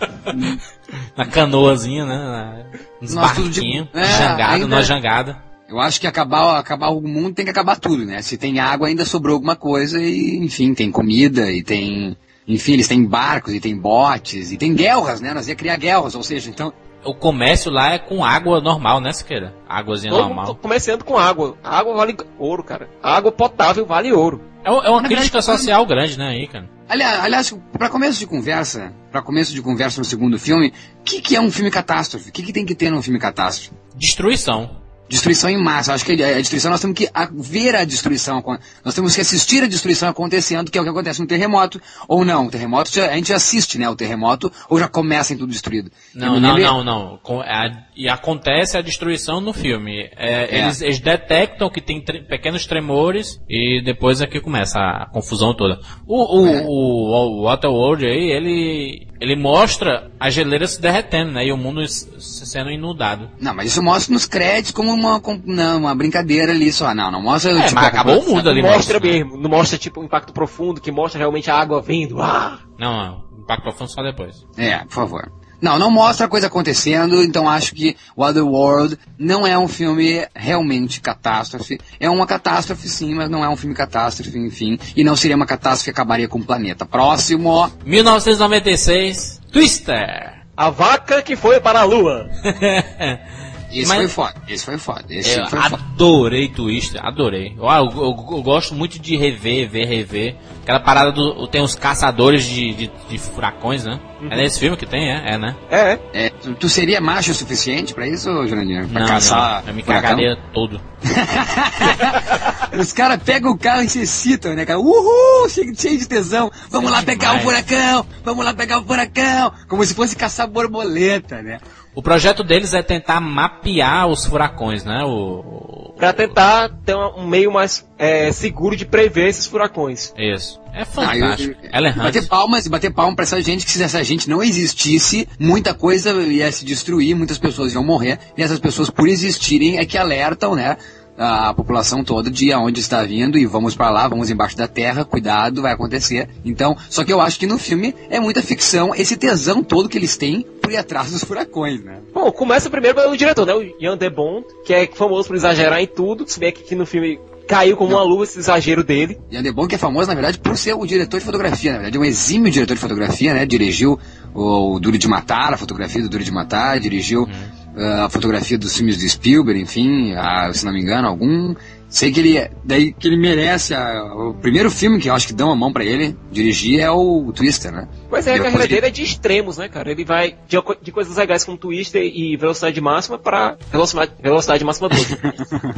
Na canoazinha, né? Nos Nós tudo de- barquinhos, É, jangada, ainda- numa jangada. Eu acho que acabar, acabar o mundo tem que acabar tudo, né? Se tem água, ainda sobrou alguma coisa e, enfim, tem comida e tem. Enfim, eles têm barcos e tem botes e tem guerras, né? Nós ia criar guerras, ou seja, então. O comércio lá é com água normal, né, Siqueira? Águazinha Todo normal. comerciando com água. A água vale ouro, cara. A água potável vale ouro. É, é uma Na crítica verdade, social grande, né, aí, cara? Aliás, aliás para começo de conversa, para começo de conversa no segundo filme, o que, que é um filme catástrofe? O que, que tem que ter num filme catástrofe? Destruição. Destruição em massa. Acho que a destruição, nós temos que ver a destruição, nós temos que assistir a destruição acontecendo, que é o que acontece no terremoto, ou não. O terremoto, a gente assiste, né, o terremoto, ou já começa em tudo destruído. Não, me não, não, não. Com- a- e acontece a destruição no filme. É, É. Eles, eles detectam que tem tre- pequenos tremores e depois é que começa a confusão toda. O, o, É. o, o Waterworld aí, ele, ele mostra a geleira se derretendo, né? E o mundo sendo inundado. Não, mas isso mostra nos créditos como uma, com- não, uma brincadeira ali só. Não, não mostra. É, tipo, mas acabou o mundo ali mostra mostra, né? mesmo, não mostra tipo um impacto profundo, que mostra realmente a água vindo. Ah! Não, não. Impacto profundo só depois. É, por favor. Não, não mostra a coisa acontecendo, então acho que o Otherworld não é um filme realmente catástrofe. É uma catástrofe sim, mas não é um filme catástrofe, enfim. E não seria uma catástrofe que acabaria com o planeta. Próximo. 1996, Twister. A vaca que foi para a lua. Esse Mas- foi foda, esse foi foda, esse Eu foi foda. adorei Twister, adorei. Eu, eu, eu- eu gosto muito de rever, ver, rever. Aquela parada do. Tem os caçadores de, de, de furacões, né? É nesse filme que tem, é? É, né? É, É, tu, tu seria macho o suficiente pra isso, Jurandir? Pra não, caçar não, eu me cagaria todo. Os caras pegam o carro e se excitam, né, cara? Uhul, cheio, cheio de tesão. Vamos lá pegar o demais. furacão, vamos lá pegar o furacão. Como se fosse caçar borboleta, né? O projeto deles é tentar mapear os furacões, né? O, pra tentar ter um meio mais é, seguro de prever esses furacões. Isso. É Ah, fantástico. eu- Ela é bater palmas, bater palmas pra essa gente que se essa gente não existisse, muita coisa ia se destruir, muitas pessoas iam morrer, e essas pessoas por existirem é que alertam, né? A população toda de aonde está vindo e vamos pra lá, vamos embaixo da terra, cuidado, vai acontecer. Então, só que eu acho que no filme é muita ficção, esse tesão todo que eles têm por ir atrás dos furacões, né? Bom, começa primeiro pelo diretor, né? O Ian De Bond, que é famoso por exagerar em tudo. Se bem que aqui no filme caiu como uma luva esse exagero dele. E Andebon que é famoso, na verdade, por ser o diretor de fotografia, na verdade, é um exímio diretor de fotografia, né? Dirigiu o Duro de Matar, a fotografia do Duro de Matar, dirigiu ah, a fotografia dos filmes do Spielberg, enfim, ah, se não me engano, algum. Sei que ele, daí que ele merece, a- o primeiro filme que eu acho que dão a mão pra ele dirigir é o Twister, né? Pois é, a carreira ele- dele é de extremos, né, cara? Ele vai de, de coisas legais como Twister e velocidade máxima pra velocidade, velocidade máxima 12.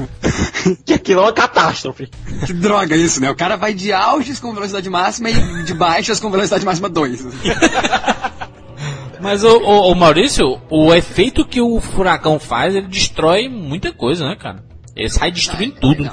que aquilo é uma catástrofe. Que droga isso, né? O cara vai de auges com velocidade máxima e de baixas com velocidade máxima 2. Mas o, o, o Maurício, o efeito que o furacão faz, ele destrói muita coisa, né, cara? Ele sai destruindo tudo.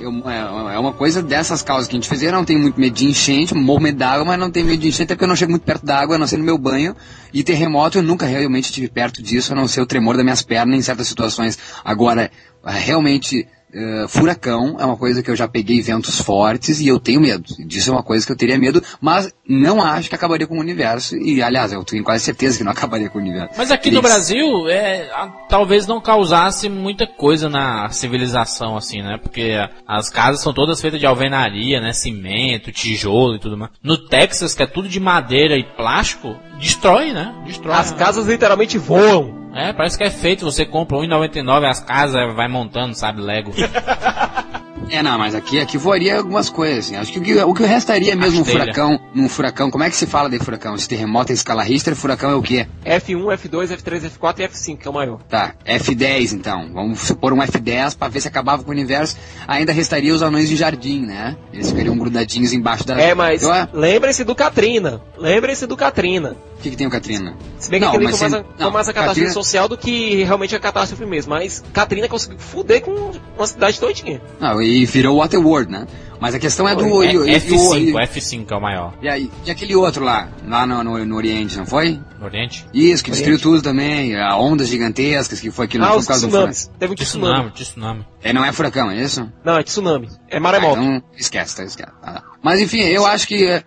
Eu- é, é uma coisa dessas causas que a gente fez. Eu não tenho muito medo de enchente, morro medo d'água, mas não tenho medo de enchente até porque eu não chego muito perto d'água, a não ser no meu banho. E terremoto eu nunca realmente estive perto disso, a não ser o tremor das minhas pernas em certas situações. Agora, é, realmente, é, furacão é uma coisa que eu já peguei ventos fortes e eu tenho medo. Disso é uma coisa que eu teria medo, mas não acho que acabaria com o universo. E, aliás, eu tenho quase certeza que não acabaria com o universo. Mas aqui no Brasil, é, a- talvez não causasse muita coisa na civilização, assim, né? Porque as casas são todas feitas de alvenaria, né? Cimento, tijolo e tudo mais. No Texas, que é tudo de madeira e plástico, destrói, né? Destrói. As casas literalmente voam. É, parece que é feito. Você compra 1,99 as casas, vai montando, sabe, Lego. É, não, mas aqui, aqui voaria algumas coisas, assim. Acho que o que, o que restaria mesmo um furacão, num furacão, como é que se fala de furacão? Se terremoto é escala Richter, furacão é o quê? F1, F2, F3, F4 e F5, que é o maior. Tá, F10 então. Vamos supor um F10 pra ver se acabava com o universo. Ainda restaria os anões de jardim, né? Eles ficariam grudadinhos embaixo da... É, mas Eu, ah, lembrem-se do Katrina. Lembrem-se do Katrina. O que, que tem o Katrina? Se bem que Não, aquele mas foi mais, se- a, foi não, mais a catástrofe Katrina- social do que realmente a catástrofe mesmo. Mas Katrina conseguiu fuder com uma cidade todinha. Não, e virou Waterworld, né? Mas a questão é do... É, e- e- e- F5, e- F5 é o maior. e, aí, e aquele outro lá, lá no, no, no Oriente, não foi? No Oriente? Isso, que destruiu tudo também, a ondas gigantescas que foi aquilo ah, por causa do tsunamis. Teve um tsunami. Tsunami, tsunami. É, não é furacão, é isso? Não, é tsunami. É Ah, maremoto. então, esquece, tá, esquece. Ah, Mas enfim, eu acho que é,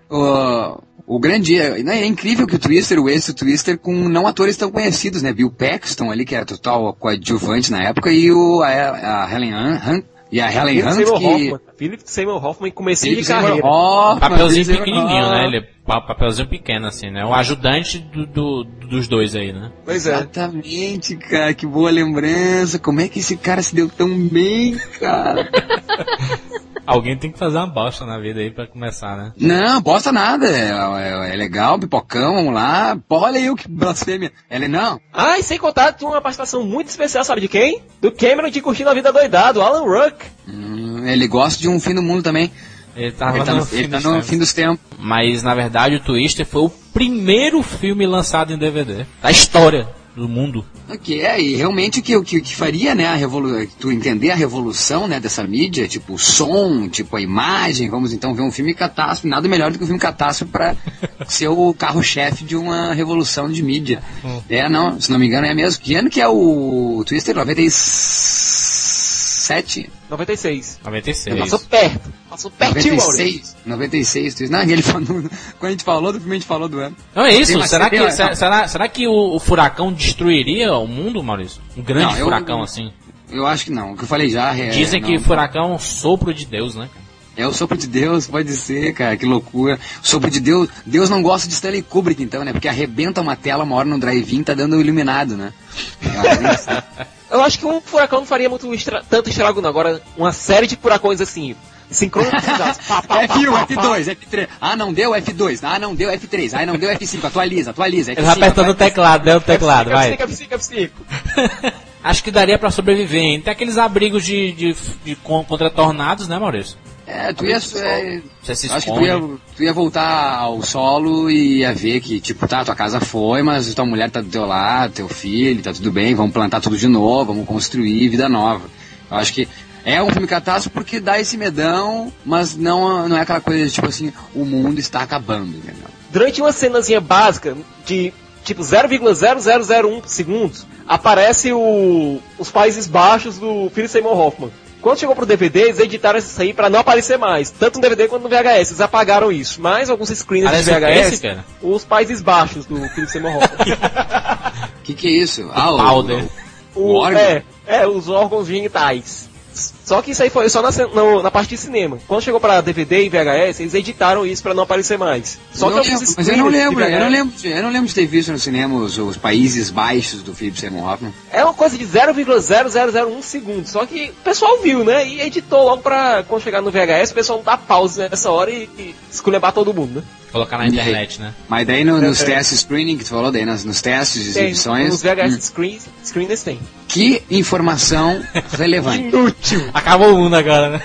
o, grande. É, né, é incrível que o Twister, o ex Twister, com não atores tão conhecidos, né? Bill Paxton ali, que era total coadjuvante na época, e o, a, a Helen Hunt. E a Helen Hunt, Seymour que. Hoffman. Philip Seymour Hoffman, comecinho Philip de Seymour carreira. Hoffman, Papelzinho Philip pequenininho, né? Hoffman. Ele, pa- papelzinho pequeno, assim, né? O ajudante do, do- dos dois aí, né? Pois é. Exatamente, cara, que boa lembrança. Como é que esse cara se deu tão bem, cara? Alguém tem que fazer uma bosta na vida aí pra começar, né? Não, bosta nada. É, é- é legal, pipocão, vamos lá. Pô, olha aí o que blasfêmia. Ele não. Ah, e sem contar, tinha uma participação muito especial, sabe de quem? Do Cameron de Curtindo a Vida Doidado, Alan Ruck. Hum, ele gosta de um fim do mundo também. Ele tava Ele tá no, no, fim ele tá dos no tempos. fim dos tempos. Mas na verdade o Twister foi o primeiro filme lançado em DVD da história do mundo. Que é, e realmente o que, o que, o que faria, né, a revolu tu entender a revolução, né, dessa mídia, tipo o som, tipo a imagem, vamos então ver um filme catástrofe, nada melhor do que um filme catástrofe pra ser o carro-chefe de uma revolução de mídia. É, não, se não me engano é mesmo. Que ano que é o Twister? 97? 96. 96. Passou perto. Passou pertinho, Maurício. 96, 96, Twister. Não, ele falou, quando a gente falou do filme, a gente falou do ano. Não é isso? Tem será, tem que, uma- será, será, será que o, o furacão destruiria o mundo, Maurício? Um grande Não, eu- furacão assim. Eu acho que não, o que eu falei já é... Dizem que não. furacão é um sopro de Deus, né? É o sopro de Deus, pode ser, cara, que loucura. O sopro de Deus, Deus não gosta de Stanley Kubrick, então, né? Porque arrebenta uma tela, uma hora no drive-in, tá dando iluminado, né? Eu acho que um furacão não faria muito estra- tanto estrago, não. Agora, uma série de furacões assim, sincronizados. pá, pá, pá, F1, pá, pá. F2, F3. Ah, não deu F2. Ah, não deu F3. Ah, não deu F5. Atualiza, atualiza. Ele vai F5, apertando o teclado, né? O teclado, vai. F5, F5, F5. Acho que daria pra sobreviver, hein? Tem aqueles abrigos de, de, de con- contra tornados, né, Maurício? É, tu ia... É, Você se acho que tu ia, expõe. tu ia voltar ao solo e ia ver que, tipo, tá, tua casa foi, mas tua mulher tá do teu lado, teu filho, tá tudo bem, vamos plantar tudo de novo, vamos construir vida nova. Eu acho que é um filme catástrofe porque dá esse medão, mas não, não é aquela coisa de, tipo assim, o mundo está acabando, entendeu? Durante uma cenazinha básica de tipo 0,0001 segundos, aparece o, os Países Baixos do Philip Seymour Hoffman. Quando chegou pro DVD, eles editaram isso aí pra não aparecer mais. Tanto no DVD quanto no VHS. Eles apagaram isso. Mas alguns screens de o VHS, esse, cara? os Países Baixos do Philip Seymour Hoffman. Que que é isso? Ah, o, Powder. o, o órgão? É, é, os órgãos genitais. Só que isso aí foi só na, no- na parte de cinema. Quando chegou pra DVD e VHS, eles editaram isso pra não aparecer mais. Só Eu que lembro, mas eu não lembro, eu não lembro, de, eu não lembro de ter visto no cinema os, os Países Baixos do Philip Seymour Hoffman. É uma coisa de 0,0001 segundo. Só que o pessoal viu, né? E editou logo pra quando chegar no VHS, o pessoal dá pausa nessa hora e, e esculhambar todo mundo, né? Colocar na internet, né? Mas daí no- nos testes screening que tu falou, daí nas, nos testes de Tem, exibições, os VHS hum, screens, screeners tem. que informação relevante. Inútil! Acabou o mundo agora, né?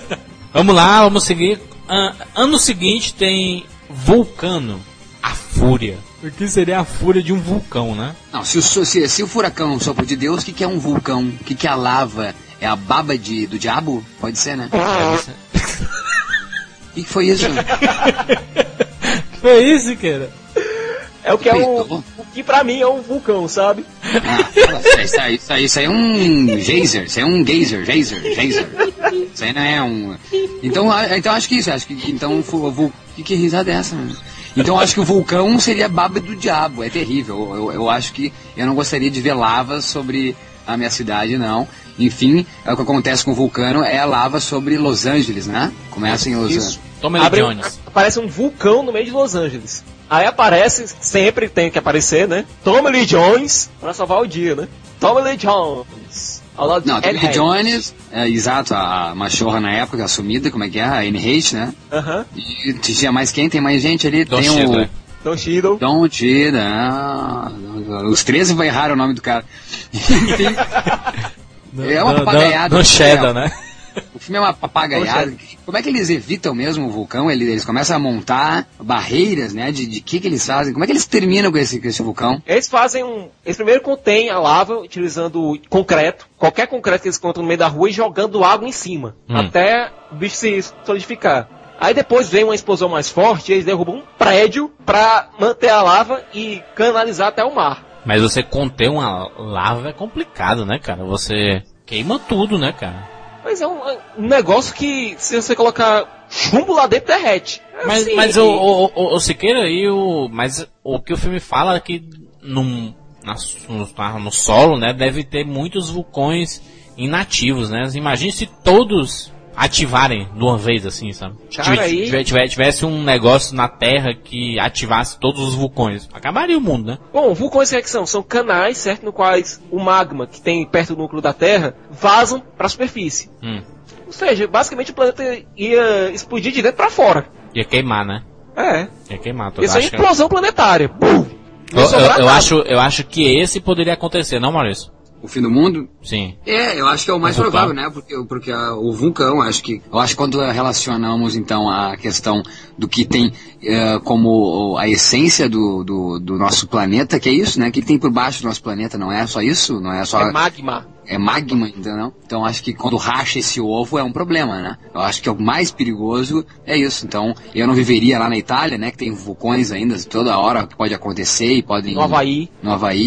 vamos lá, vamos seguir. Ah, ano seguinte tem Vulcano, a Fúria. O que seria a fúria de um vulcão, né? Não, se o, se, se o furacão sopro de Deus, o que, que é um vulcão? O que, que é a lava? É a baba de, do diabo? Pode ser, né? O que, que foi isso? Foi isso, cara. É o que é o, o que pra mim é um vulcão, sabe? Ah, isso, aí, isso, aí, isso aí é um geyser, isso aí é um geyser, geyser, geyser. Isso aí não é um. Então, então acho que isso, acho que então vul- que, que risada é essa? mano? Então acho que o vulcão seria baba do diabo, é terrível. Eu, eu acho que eu não gostaria de ver lava sobre a minha cidade, não. Enfim, é o que acontece com o vulcano é a lava sobre Los Angeles, né? Começam os. Isso. Tommy Lee Abre Jones. aparece um vulcão no meio de Los Angeles. Aí aparece, sempre tem que aparecer, né? Tommy Lee Jones pra salvar o dia, né? Tommy Lee Jones. Ao lado de Não, Tommy Lee. Jones, é, exato, a, a machorra na época, assumida, como é que é? A Anne Hate, né? Aham. E tinha mais quem? Tem mais gente ali? Don tem o. Don Cheadle. Don Tida, ah, os 13 vai errar o nome do cara. Enfim, é uma papagaiada. É- Cheddar, né? O filme é uma papagaiada. Como é que eles evitam mesmo o vulcão? Eles, eles começam a montar barreiras, né? De, de que que eles fazem? Como é que eles terminam com esse, com esse vulcão? Eles fazem um. Eles primeiro contêm a lava utilizando concreto, qualquer concreto que eles encontram no meio da rua e jogando água em cima, Hum. até o bicho se solidificar. Aí depois vem uma explosão mais forte e eles derrubam um prédio pra manter a lava e canalizar até o mar. Mas você conter uma lava é complicado, né, cara? Você queima tudo, né, cara? Mas é um, um negócio que, se você colocar chumbo lá dentro, derrete. Mas, Assim, mas o, o, o, o Siqueira e o. Mas o que o filme fala é que num, na, no, na- no solo, né, deve ter muitos vulcões inativos, né? Imagine se todos ativarem de uma vez, assim, sabe? Cara, Tive- aí- tive- tive- tivesse um negócio na Terra que ativasse todos os vulcões. Acabaria o mundo, né? Bom, vulcões que são? São canais, certo? No quais o magma que tem perto do núcleo da Terra vazam para a superfície. Hum. seja, basicamente o planeta ia explodir de dentro pra fora. Ia queimar, né? É. Ia queimar toda Isso é acho que- implosão planetária. Bum! eu, eu- eu acho, eu acho que esse poderia acontecer, não, Maurício? O fim do mundo? Sim. É, eu acho que é o mais vulcão. provável, né? Porque, porque a- o vulcão, acho que. Eu acho que quando relacionamos então a questão do que tem eh, como a essência do, do, do nosso planeta, que é isso, né? O que tem por baixo do nosso planeta, não é só isso? Não é só. É magma. É magma, entendeu? Então acho que quando racha esse ovo é um problema, né? Eu acho que o mais perigoso é isso. Então eu não viveria lá na Itália, né? Que tem vulcões ainda toda hora que pode acontecer e podem. No Havaí. No Havaí.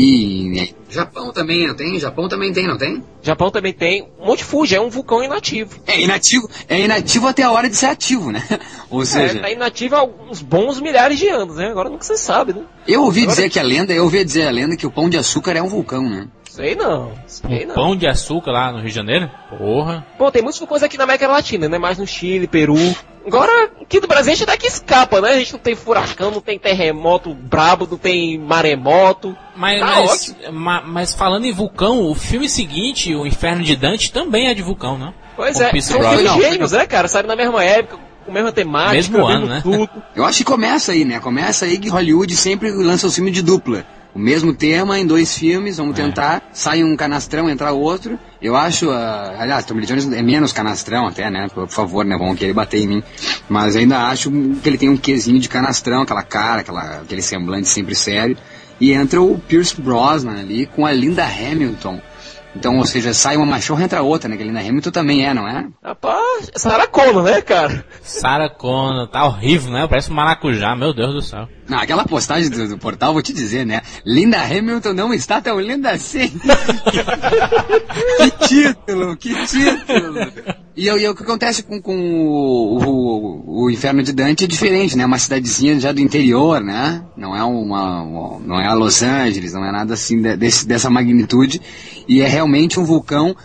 E... Japão também, não tem? Japão também tem, não tem? Japão também tem. Monte Fuji é um vulcão inativo. É inativo, é inativo até a hora de ser ativo, né? Ou É, seja, tá inativo há uns bons milhares de anos, né? Agora nunca se sabe, né? eu ouvi Agora- dizer que a lenda, eu ouvi dizer a lenda que o pão de açúcar é um vulcão, né? Sei não. Sei não. Pão de açúcar lá no Rio de Janeiro? Porra. Bom, tem muitos vulcões aqui na América Latina, né? Mais no Chile, Peru. Agora, aqui do Brasil a gente até que escapa, né? A gente não tem furacão, não tem terremoto brabo, não tem maremoto. Mas, Tá mas, ma- mas falando em vulcão, o filme seguinte, O Inferno de Dante, também é de vulcão, né? Pois Com é, são gêmeos, né, cara? Sabe, na mesma época, com a mesma temática, Mesmo mesmo ano, né? tudo. Eu acho que começa aí, né? Começa aí que Hollywood sempre lança o filme de dupla. O mesmo tema em dois filmes, vamos tentar, sai um canastrão, entra outro. Eu acho, ah, aliás, Tommy Lee Jones é menos canastrão até, né? Por favor, né? Vão querer bater em mim. Mas ainda acho que ele tem um quesinho de canastrão, aquela cara, aquela, aquele semblante sempre sério. E entra o Pierce Brosnan ali com a Linda Hamilton. Então, ou seja, sai uma machorra entra outra, né? Que a Linda Hamilton também é, não é? Rapaz, Sarah Connor, né, cara? Sarah Connor, tá horrível, né? Parece um maracujá, meu Deus do céu. Não, aquela postagem do, do portal, vou te dizer, né? Linda Hamilton não está tão linda assim. que título, que título. E, o- e o que acontece com, com o, o, o Inferno de Dante é diferente, né? Uma cidadezinha já do interior, né? Não é uma, uma- não é a Los Angeles, não é nada assim de- desse, dessa magnitude. E é realmente um vulcão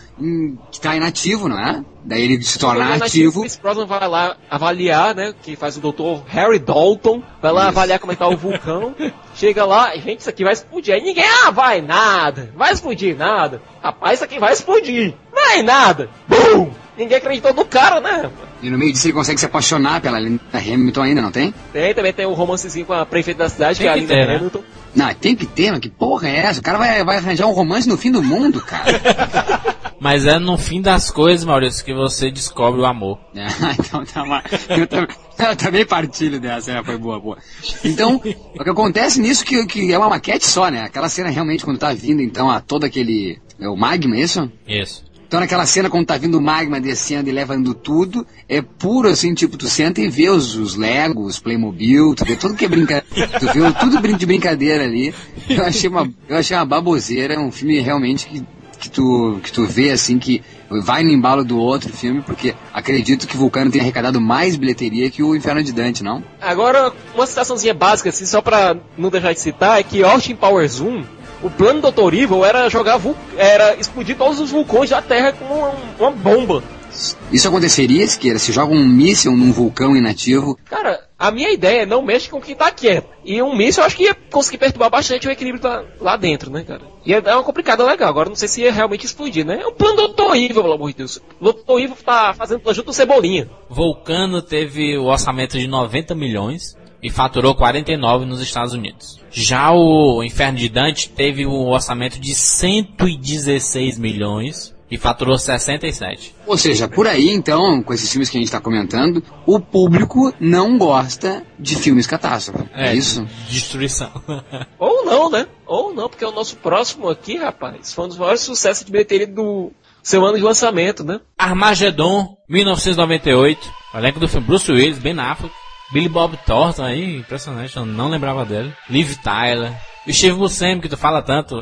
que está inativo, não é? Daí ele se torna Ele é ativo. Chris Brosnan vai lá avaliar, né? Que faz o doutor Harry Dalton. Vai lá Isso. avaliar como é que tá o vulcão. Chega lá, gente, isso aqui vai explodir. Aí ninguém, ah, vai nada. Vai explodir nada. Rapaz, isso aqui vai explodir. Vai nada. Bum! Ninguém acreditou no cara, né? E no meio disso ele consegue se apaixonar pela Linda Hamilton ainda, não tem? Tem, também tem um romancezinho com a prefeita da cidade, que Tem é a que Linda ter, né? Não, tem que ter, mas que porra é essa? O cara vai, vai arranjar um romance no fim do mundo, cara. Mas é no fim das coisas, Maurício, que você descobre o amor. Ah, então tá lá. Eu, tam- eu também partilho dessa, é, foi boa, boa. Então, o que acontece nisso que, que é uma maquete só, né? Aquela cena realmente quando tá vindo, então, a todo aquele. É o magma, é isso? Isso. Então naquela cena quando tá vindo o magma descendo e levando tudo, é puro assim, tipo, tu senta e vê os, os Legos, Playmobil, tu vê tudo que é brincadeira, tu vê tudo de brincadeira ali. Eu achei uma, eu achei uma baboseira, é um filme realmente que, que tu, que tu vê assim que vai no embalo do outro filme, porque acredito que Vulcano tenha arrecadado mais bilheteria que o Inferno de Dante, não? Agora, uma citaçãozinha básica, assim, só pra não deixar de citar, é que Austin Powers 1, o plano do Dr. Evil era jogar vul- era explodir todos os vulcões da Terra com uma, uma bomba. Isso aconteceria, Esqueira, se joga um míssil num vulcão inativo, Cara, a minha ideia é não mexe com quem tá quieto. E um míssil eu acho que ia conseguir perturbar bastante o equilíbrio lá, lá dentro, né, cara? Ia dar uma complicada legal. Agora não sei se ia realmente explodir, né? É um plano do Dr. Evil, pelo amor de Deus. O Dr. Evil tá fazendo junto do Cebolinha. Vulcano teve o orçamento de 90 milhões e faturou 49 nos Estados Unidos. Já o Inferno de Dante teve um orçamento de 116 milhões e faturou 67. Ou seja, por aí, então, com esses filmes que a gente está comentando, o público não gosta de filmes catástrofe. É, isso? Destruição. Ou não, né? Ou não, porque o nosso próximo aqui, rapaz, foi um dos maiores sucessos de bilheteria do seu ano de lançamento, né? Armagedon, 1998. O elenco do filme Bruce Willis, Ben Affleck, Billy Bob Thornton aí, impressionante, eu não lembrava dele. Liv Tyler. E o Steve Buscemi, que tu fala tanto.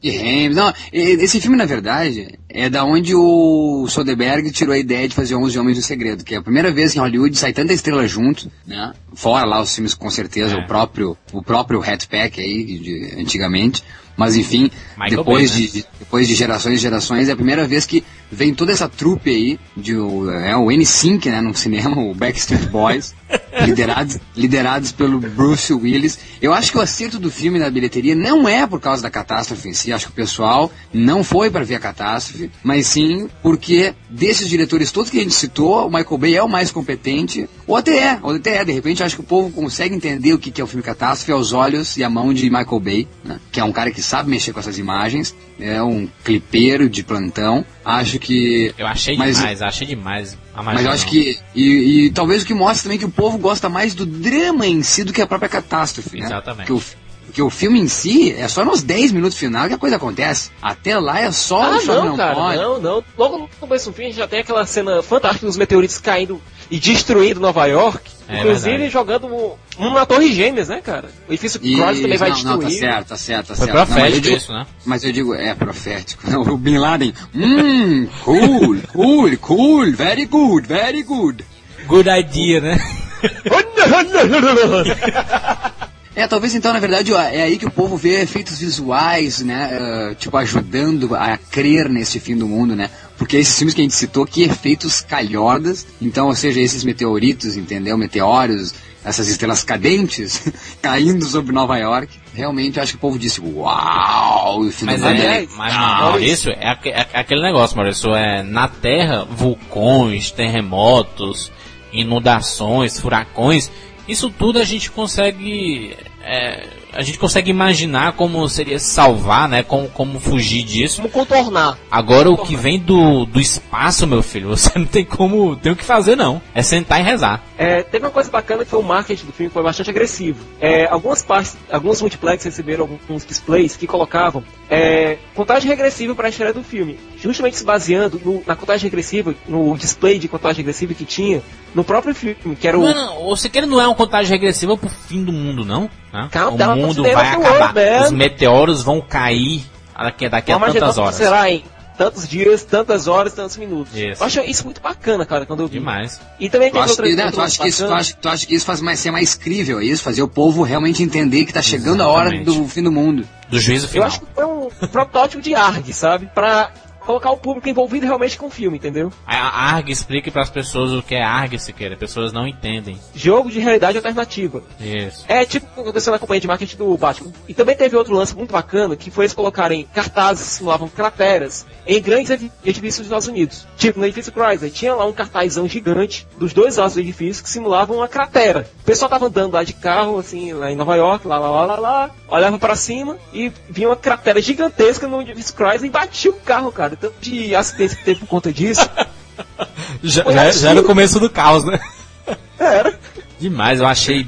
De Hames. Não, esse filme, na verdade, é da onde o Soderbergh tirou a ideia de fazer 11 Homens do Segredo, que é a primeira vez que em Hollywood sai tanta estrela junto, né? Fora lá os filmes, com certeza, É. o próprio o próprio Hat Pack aí, de, de- antigamente. Mas enfim, Michael depois, Bay, né? de, de- depois de gerações e gerações, é a primeira vez que vem toda essa trupe aí, de, é o N5, né, no cinema, o Backstreet Boys. liderados, liderados pelo Bruce Willis. Eu acho que o acerto do filme na bilheteria não é por causa da catástrofe em si. Acho que o pessoal não foi para ver a catástrofe, mas sim porque desses diretores todos que a gente citou, o Michael Bay é o mais competente. Ou até é, ou até é. De repente, acho que o povo consegue entender o que que é o filme catástrofe aos olhos e a mão de Michael Bay, né? que é um cara que sabe mexer com essas imagens, é um clipeiro de plantão. Acho que Eu achei Mas- demais, achei demais. a mas eu acho não. que. E, e talvez o que mostra também que o povo gosta mais do drama em si do que a própria catástrofe, né? Exatamente. Porque o, porque o filme em si é só nos 10 minutos final que a coisa acontece. Até lá é só Ah, o chove não, cara, pode. não, não. Logo no começo do filme já tem aquela cena fantástica dos meteoritos caindo e destruindo Nova York. É inclusive verdade. jogando um, um na Torre Gêmeas, né, cara? O edifício E, Cross também vai não, não, tá destruir. certo, tá certo, tá Foi certo. Não, mas eu profético digo- isso, né? Mas eu digo, é profético. Não, o Bin Laden, hum, cool, cool, cool, very good, very good. Good idea, né? É, talvez então, na verdade, ó, é aí que o povo vê efeitos visuais, né? eh, tipo, ajudando a crer nesse fim do mundo, né? Porque esses filmes que a gente citou, que efeitos calhordas. Então, ou seja, esses meteoritos, entendeu? Meteoros, essas estrelas cadentes caindo sobre Nova York. Realmente, acho que o povo disse, uau, o fim Mas do mundo é, é mas legal." Maurício, é, aque- é aquele negócio, Maurício, é na Terra, vulcões, terremotos, inundações, furacões, isso tudo a gente consegue, é, a gente consegue imaginar como seria se salvar, né, como, como fugir disso. Como contornar. Agora o que vem do, do espaço, meu filho, você não tem como, tem o que fazer não, é sentar e rezar. É, teve uma coisa bacana que foi o marketing do filme, foi bastante agressivo. É, algumas partes, alguns multiplex receberam alguns displays que colocavam é, contagem regressiva para a estreia do filme, justamente se baseando no- na contagem regressiva, no display de contagem regressiva que tinha no próprio filme, que era o. Mano, você quer não é uma contagem regressiva pro fim do mundo, não? Né? Calma, o mundo vai acabar. man. Os meteoros vão cair daqui, daqui a tantas horas. será em tantos dias, tantas horas, tantos minutos. Isso. Eu acho isso muito bacana, cara, quando eu vi. Demais. E também Tu tem outra, que, né, tu, outra acha que isso, tu, acha, tu acha que isso faz mais, ser mais crível, é isso? Fazer o povo realmente entender que tá chegando a hora Exatamente. do fim do mundo. Do juízo Eu final. acho que foi um protótipo de ARG, sabe? Pra colocar o público envolvido realmente com o filme, entendeu? A ARG explique para as pessoas o que é ARG, se queira. As pessoas não entendem. Jogo de realidade alternativa. Isso. É tipo o que aconteceu na companhia de marketing do Batman. E também teve outro lance muito bacana, que foi eles colocarem cartazes que simulavam crateras em grandes edi- edifícios dos Estados Unidos. Tipo, no edifício Chrysler, tinha lá um cartazão gigante dos dois lados do edifício que simulavam uma cratera. O pessoal tava andando lá de carro, assim, lá em Nova York, lá, lá, lá, lá, lá, olhava pra cima e via uma cratera gigantesca no edifício Chrysler e batia o carro, cara. Tanto de acidente que teve por conta disso. Já, já, assim. já era o começo do caos, né? Era. Demais, eu achei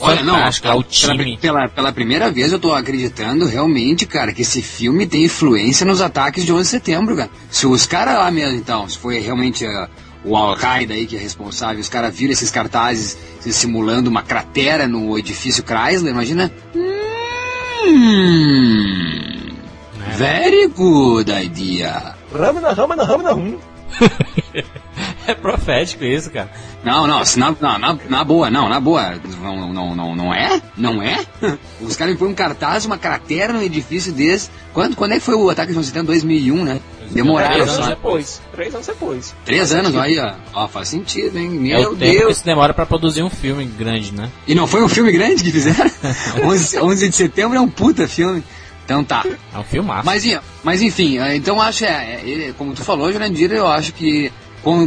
Olha, não, fantástico lá, o pela, time. pela, pela primeira vez eu tô acreditando realmente, cara, que esse filme tem influência nos ataques de 11 de setembro, cara. Se os caras lá mesmo, então, se foi realmente ah, o Al-Qaeda aí que é responsável, os caras viram esses cartazes simulando uma cratera no edifício Chrysler, imagina. Hum, very good idea. Ramana, ramana, ramana, hum. É profético isso, cara. Não, não, na, na, na, na boa, não, na boa. Não, não, não, não é? Não é? Os caras me põem um cartaz, uma cratera no edifício desse. Quando, quando é que foi o ataque de 11 de setembro? 2001, né? Demoraram Três anos só. depois. Três anos depois. Três anos, aí, ó. Ó, faz sentido, hein? É Meu o tempo que Deus. se demora pra produzir um filme grande, né? E não foi um filme grande que fizeram? 11, 11 de setembro é um puta filme. Então tá. É um filmaço. Mas, mas enfim, eh, então acho, é, é, como tu falou, Jurandir, eu acho que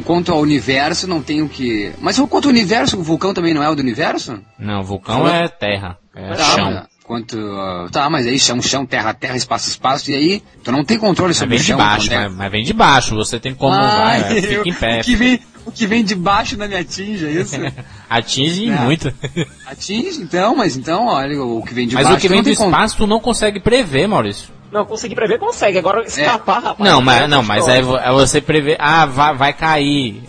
quanto ao universo não tem o que... Mas quanto ao universo, o vulcão também não é o do universo? Não, vulcão é terra. É Tá, chão. mas Quanto, ah, tá, mas aí chão, chão, terra, terra, espaço, espaço, e aí tu não tem controle Mas sobre vem o de chão. baixo, quando é- mas, mas vem de baixo. Você tem como. Ai, vai, fica eu- em pé. Que, vem, que vem de baixo não me atinge, é isso? Atinge É. muito. atinge, então, mas então, olha, o que vem de Mas baixo... o que vem não do espaço tu não consegue prever, Maurício. Não, conseguir prever, consegue. Agora escapar, rapaz. Não, é mas, não, mas é, é você prever. Ah, vai, vai cair.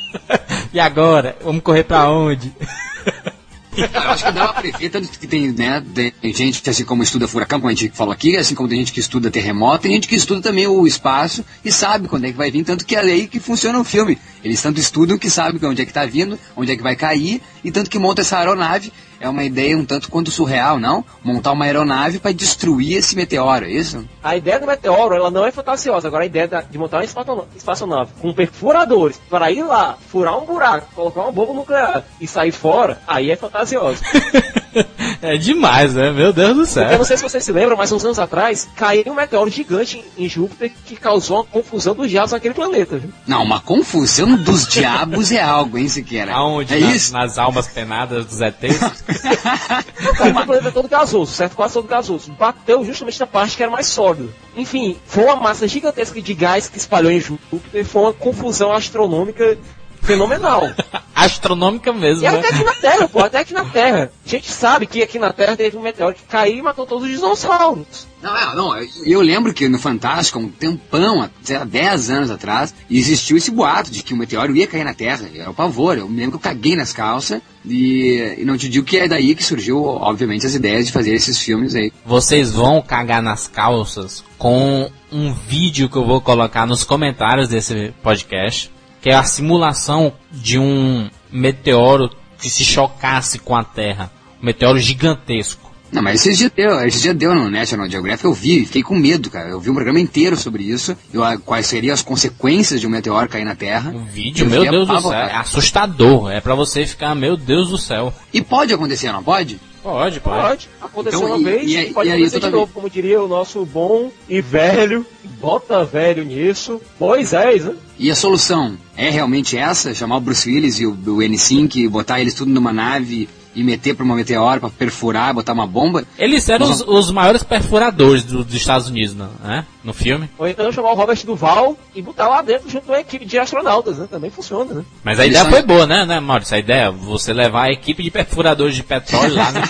e agora? Vamos correr pra onde? Eu acho que dá pra prever, tanto que tem, né, tem gente que assim como estuda furacão, como a gente falou aqui, assim como tem gente que estuda terremoto, tem gente que estuda também o espaço e sabe quando é que vai vir, tanto que é aí que funciona o filme. Eles tanto estudam que sabem onde é que tá vindo, onde é que vai cair, e tanto que monta essa aeronave. É uma ideia um tanto quanto surreal, não? Montar uma aeronave para destruir esse meteoro, é isso? A ideia do meteoro, ela não é fantasiosa. Agora, a ideia de montar uma espaço- espaçonave com perfuradores para ir lá, furar um buraco, colocar uma bomba nuclear e sair fora, aí é fantasiosa. é demais, né? Meu Deus do Eu céu. não sei se vocês se lembram, mas uns anos atrás caiu um meteoro gigante em Júpiter que causou uma confusão dos diabos naquele planeta. Viu? Não, uma confusão dos diabos é algo, hein, Siqueira? Aonde? É Na- isso? Nas almas penadas dos ETs? Cara, o planeta todo gasoso, certo? Quase todo gasoso. Bateu justamente na parte que era mais sólida. Enfim, foi uma massa gigantesca de gás que espalhou em Júpiter, foi uma confusão astronômica fenomenal. Astronômica mesmo, E né? até aqui na Terra, pô, até aqui na Terra. A gente sabe que aqui na Terra teve um meteoro que caiu e matou todos os dinossauros. Não, é, não, eu- eu lembro que no Fantástico, há um tempão, há, sei lá, 10 anos atrás, existiu esse boato de que o meteoro ia cair na Terra. Era o pavor. Eu me lembro que eu caguei nas calças e, e não te digo que é daí que surgiu, obviamente, as ideias de fazer esses filmes aí. Vocês vão cagar nas calças com um vídeo que eu vou colocar nos comentários desse podcast, que é a simulação de um meteoro que se chocasse com a Terra. Um meteoro gigantesco. Não, mas esses dias deu, esses dias deu no National Geographic, eu vi, fiquei com medo, cara. Eu vi um programa inteiro sobre isso, eu, ah, quais seriam as consequências de um meteoro cair na Terra. Um vídeo, Eu meu Deus do céu, é assustador. É pra você ficar, meu Deus do céu. E pode acontecer, não pode? Pode, pode. Pode. Aconteceu Então, uma e- vez e aí- pode e aí, acontecer de novo, como diria o nosso bom e velho, bota velho nisso, Moisés, né? E a solução é realmente essa? Chamar o Bruce Willis e o, o N5 e botar eles tudo numa nave e meter pra uma meteoro pra perfurar, botar uma bomba? Eles eram Nós os, os maiores perfuradores do- dos Estados Unidos, não- né? No filme. Ou então chamar o Robert Duval e botar lá dentro junto com a equipe de astronautas, né? Também funciona, né? Mas a Eles ideia são- foi boa, né, né, Maurício? A ideia, você levar a equipe de perfuradores de petróleo lá, né?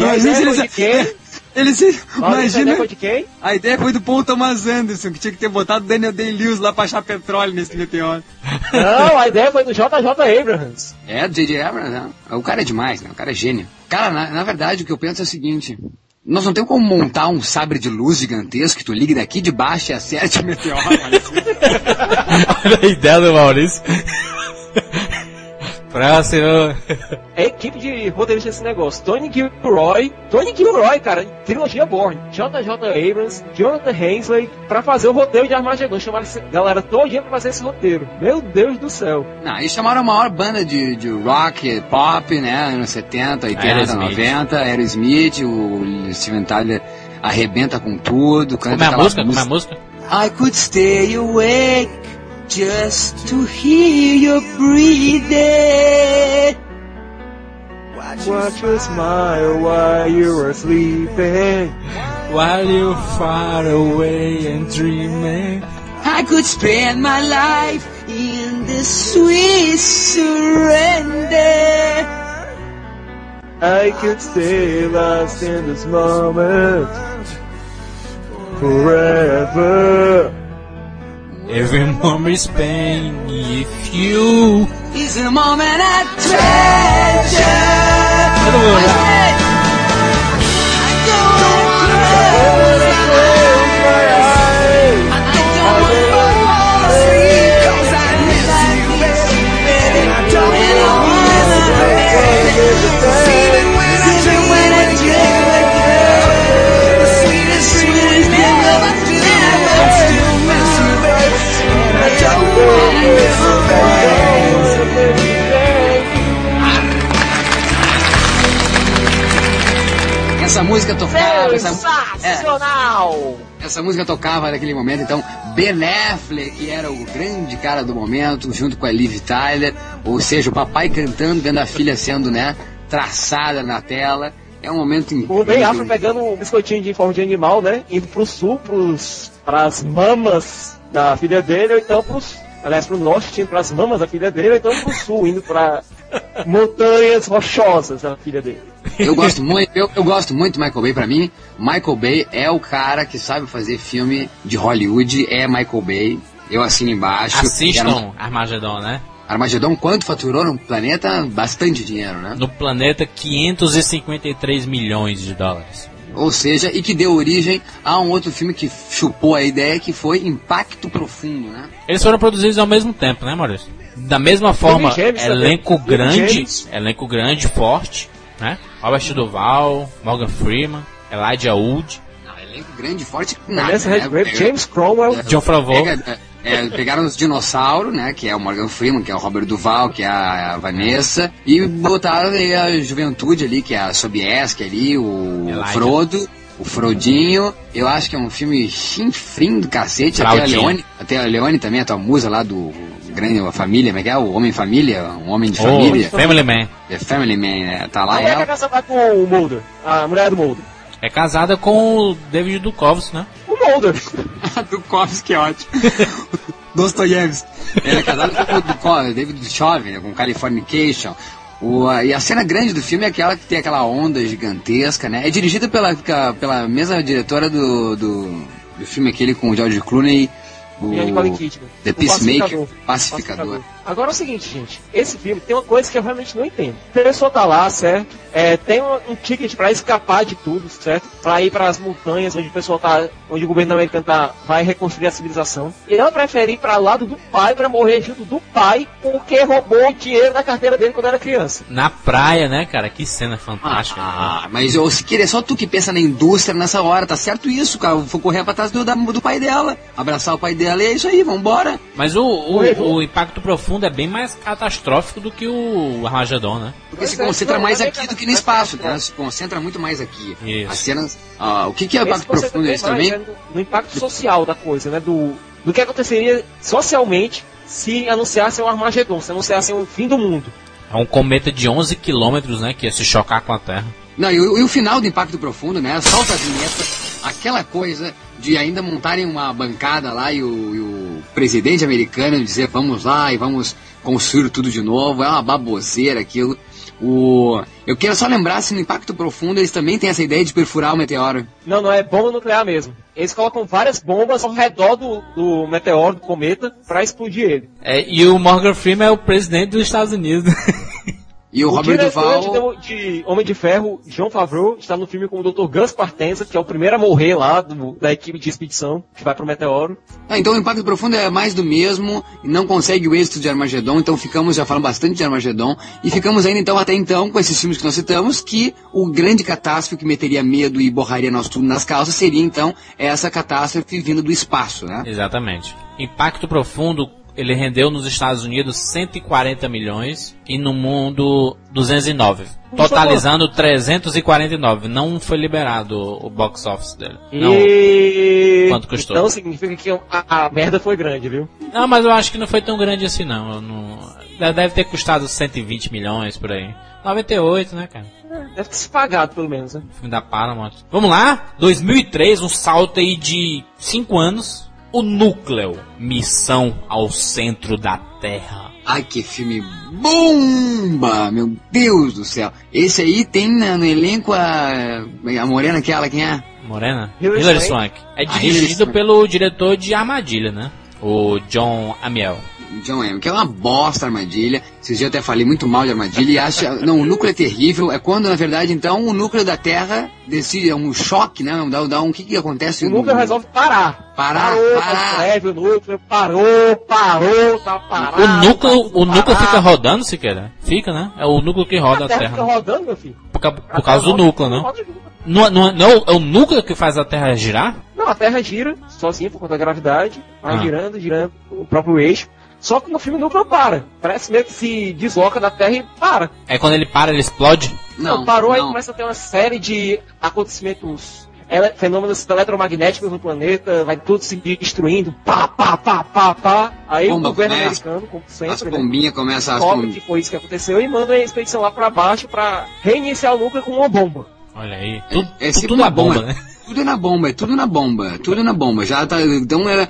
E a ideia foi quem? Eles, Maurício, a ideia foi de quem? a ideia foi do Paul Thomas Anderson, que tinha que ter botado Daniel Day-Lewis lá pra achar petróleo nesse meteoro. Não, a ideia foi do JJ Abrams. É, do J.J. Abrams, né? O cara é demais, né? O cara é gênio. Cara, na, na verdade, o que eu penso é o seguinte... Nós não temos como montar um sabre de luz gigantesco que tu ligue daqui de baixo e acerte o meteoro. assim. Olha a ideia do Maurício. Próximo. É a equipe de roteiristas desse negócio. Tony Gilroy. Tony Gilroy, cara, trilogia Born. JJ Abrams, Jonathan Hensley, pra fazer o roteiro de Armageddon. Chamaram essa galera todinha pra fazer esse roteiro. Meu Deus do céu. Não, eles chamaram a maior banda de, de rock, pop, né? Anos 70, 80, Aerosmith. 90, Aerosmith, o Steven Tyler arrebenta com tudo. Canta Como é a aquela música? Como é a música? I could stay awake just to hear you breathing. Watch you smile while you were sleeping. While you're far away and dreaming. I could spend my life in this sweet surrender. I could stay lost in this moment. Forever. Every moment is pain if you. Is a moment I treasure. Música tocava, essa, é, Sensacional! essa música tocava naquele momento, então Ben Affleck, que era o grande cara do momento, junto com a Liv Tyler, ou seja, o papai cantando, vendo a filha sendo, né, traçada na tela. É um momento O Ben Affleck incrível. pegando um biscoitinho de forma de animal, né? Indo pro sul, pros, pras mamas da filha dele, ou então pros. Aliás, pro norte, indo pras mamas da filha dele, ou então pro sul, indo pra montanhas rochosas da filha dele. Eu gosto muito, eu, eu gosto muito do Michael Bay, pra mim, Michael Bay é o cara que sabe fazer filme de Hollywood, é Michael Bay. Eu assino embaixo. Um- Assistam Armagedon, né? Armagedon, quanto faturou no planeta? Bastante dinheiro, né? No planeta, 553 milhões de dólares. Ou seja, e que deu origem a um outro filme que chupou a ideia, que foi Impacto Profundo, né? Eles foram produzidos ao mesmo tempo, né, Maurício? Da mesma forma, James elenco grande, elenco grande, forte, né? Robert Duval, Morgan Freeman, Elijah Wood, Não, elenco grande, forte, nada. Vanessa né? Redgrave, James Cromwell. John Favreau. Pega- é, pegaram os dinossauros, né? Que é o Morgan Freeman, que é o Robert Duval, que é a, a Vanessa, e botaram aí a juventude ali, que é a Sobieski ali, o Elijah. Frodo, o Frodinho. Eu acho que é um filme chinfrim do cacete. Até a. Leone, até a Leone também, a tua musa lá do grande família, como é que é? O Homem Família, um homem de Oh, família. Family Man. É Family Man, né? Tá lá A que é ela. casada com o Mulder. A mulher do Mulder. É casada com o David Duchovny, né? O Mulder. do Kovsky, ótimo. Dostoiévski. Ele é casado com o Duko- David Duchovny, né, com Californication. O, a- e a cena grande do filme é aquela que tem aquela onda gigantesca, né? É dirigida pela, pela mesma diretora do, do, do filme aquele com o George Clooney, o E a Nicole Kidman. The O Peacemaker, Pacificador. Pacificador. Agora é o seguinte, gente. Esse filme tem uma coisa que eu realmente não entendo. A pessoa tá lá, certo? É, tem um, um ticket pra escapar de tudo, certo? Pra ir pras montanhas onde o pessoal tá, onde o governo americano tá, vai reconstruir a civilização. E ela prefere ir pra lado do pai pra morrer junto do pai porque roubou o dinheiro da carteira dele quando era criança. Na praia, né, cara? Que cena fantástica. Ah, mas eu, se querer, é só tu que pensa na indústria nessa hora, tá certo isso, cara. Vou correr pra trás do, da- do pai dela, abraçar o pai dela e é isso aí, vambora. Mas o, o, o impacto profundo é bem mais catastrófico do que o Armagedon, né? Porque se é, concentra mais é aqui do que no espaço, né? Se concentra muito mais aqui. Isso. As cenas. ah, o que, que é o impacto profundo mais, também? né, no, no impacto social da coisa, né? Do, do que aconteceria socialmente se anunciassem o Armagedon, se anunciassem o fim do mundo. É um cometa de 11 quilômetros, né? Que ia se chocar com a Terra. Não, e o, e o final do Impacto Profundo, né? Solta a vinheta, aquela coisa de ainda montarem uma bancada lá e o, e o presidente americano dizer vamos lá e vamos construir tudo de novo. É uma baboseira aquilo. O, eu quero só lembrar se no Impacto Profundo eles também têm essa ideia de perfurar o meteoro. Não, não é bomba nuclear mesmo. Eles colocam várias bombas ao redor do, do meteoro, do cometa, pra explodir ele. É, e o Morgan Freeman é o presidente dos Estados Unidos. E o, Robert diretor Duval. de, de Homem de Ferro, João Favreau, está no filme com o Dr. Gus Partenza, que é o primeiro a morrer lá do- da equipe de expedição que vai pro meteoro. Ah, então o Impacto Profundo é mais do mesmo e não consegue o êxito de Armagedon, então ficamos, já falando bastante de Armagedon, e ficamos ainda então até então com esses filmes que nós citamos, que o grande catástrofe que meteria medo e borraria nosso tudo nas calças seria então essa catástrofe vindo do espaço, né? Exatamente. Impacto profundo, ele rendeu nos Estados Unidos 140 milhões e no mundo 209. Totalizando 349. Não foi liberado o box office dele. Não. E... Quanto custou? Então significa que a, a merda foi grande, viu? Não, mas eu acho que não foi tão grande assim não. Não- Deve ter custado 120 milhões por aí. 98, né, cara? Deve ter se pagado, pelo menos, né? Filme da Paramount. Vamos lá? 2003, um salto aí de 5 anos. O Núcleo. Missão ao centro da Terra. Ai, que filme bomba! Meu Deus do céu! Esse aí tem na- no elenco a, a morena aquela, quem é? Morena? Hilary Hilary Swank. É Ah, dirigido pelo diretor de Armadilha, né? O John Amiel. John M, que é uma bosta armadilha. Esses dias eu até falei muito mal de armadilha e acha. Não, o núcleo é terrível. É quando, na verdade, então, o núcleo da Terra decide, é um choque, né? Dá, dá um. O que, que acontece? O núcleo resolve parar. Parar, parou, parar. Leve, o núcleo parou, parou, tá parado. O núcleo, tá o núcleo fica rodando, Siqueira? Fica, né? É o núcleo que roda A a Terra Terra. fica rodando, meu filho. Por, por causa do núcleo, não? Não, não, não é o núcleo que faz a Terra girar? Não, a Terra gira sozinha por conta da gravidade, vai Ah. girando, girando o próprio eixo. Só que no filme o núcleo para. Parece meio que se desloca da Terra e para. É quando ele para, ele explode? Não, parou aí não. começa a ter uma série de acontecimentos, ele- fenômenos eletromagnéticos no planeta, vai tudo se destruindo, pá, pá, pá, pá, pá. Aí Bomba, o governo né? americano, como As sempre, né, começam a. descobre que foi isso que aconteceu e manda a expedição lá pra baixo pra reiniciar o núcleo com uma bomba. Olha aí. Tudo, é tudo tipo na bomba, bomba. né? Tudo na bomba, é tudo na bomba, tudo na bomba. Já tá. Então é.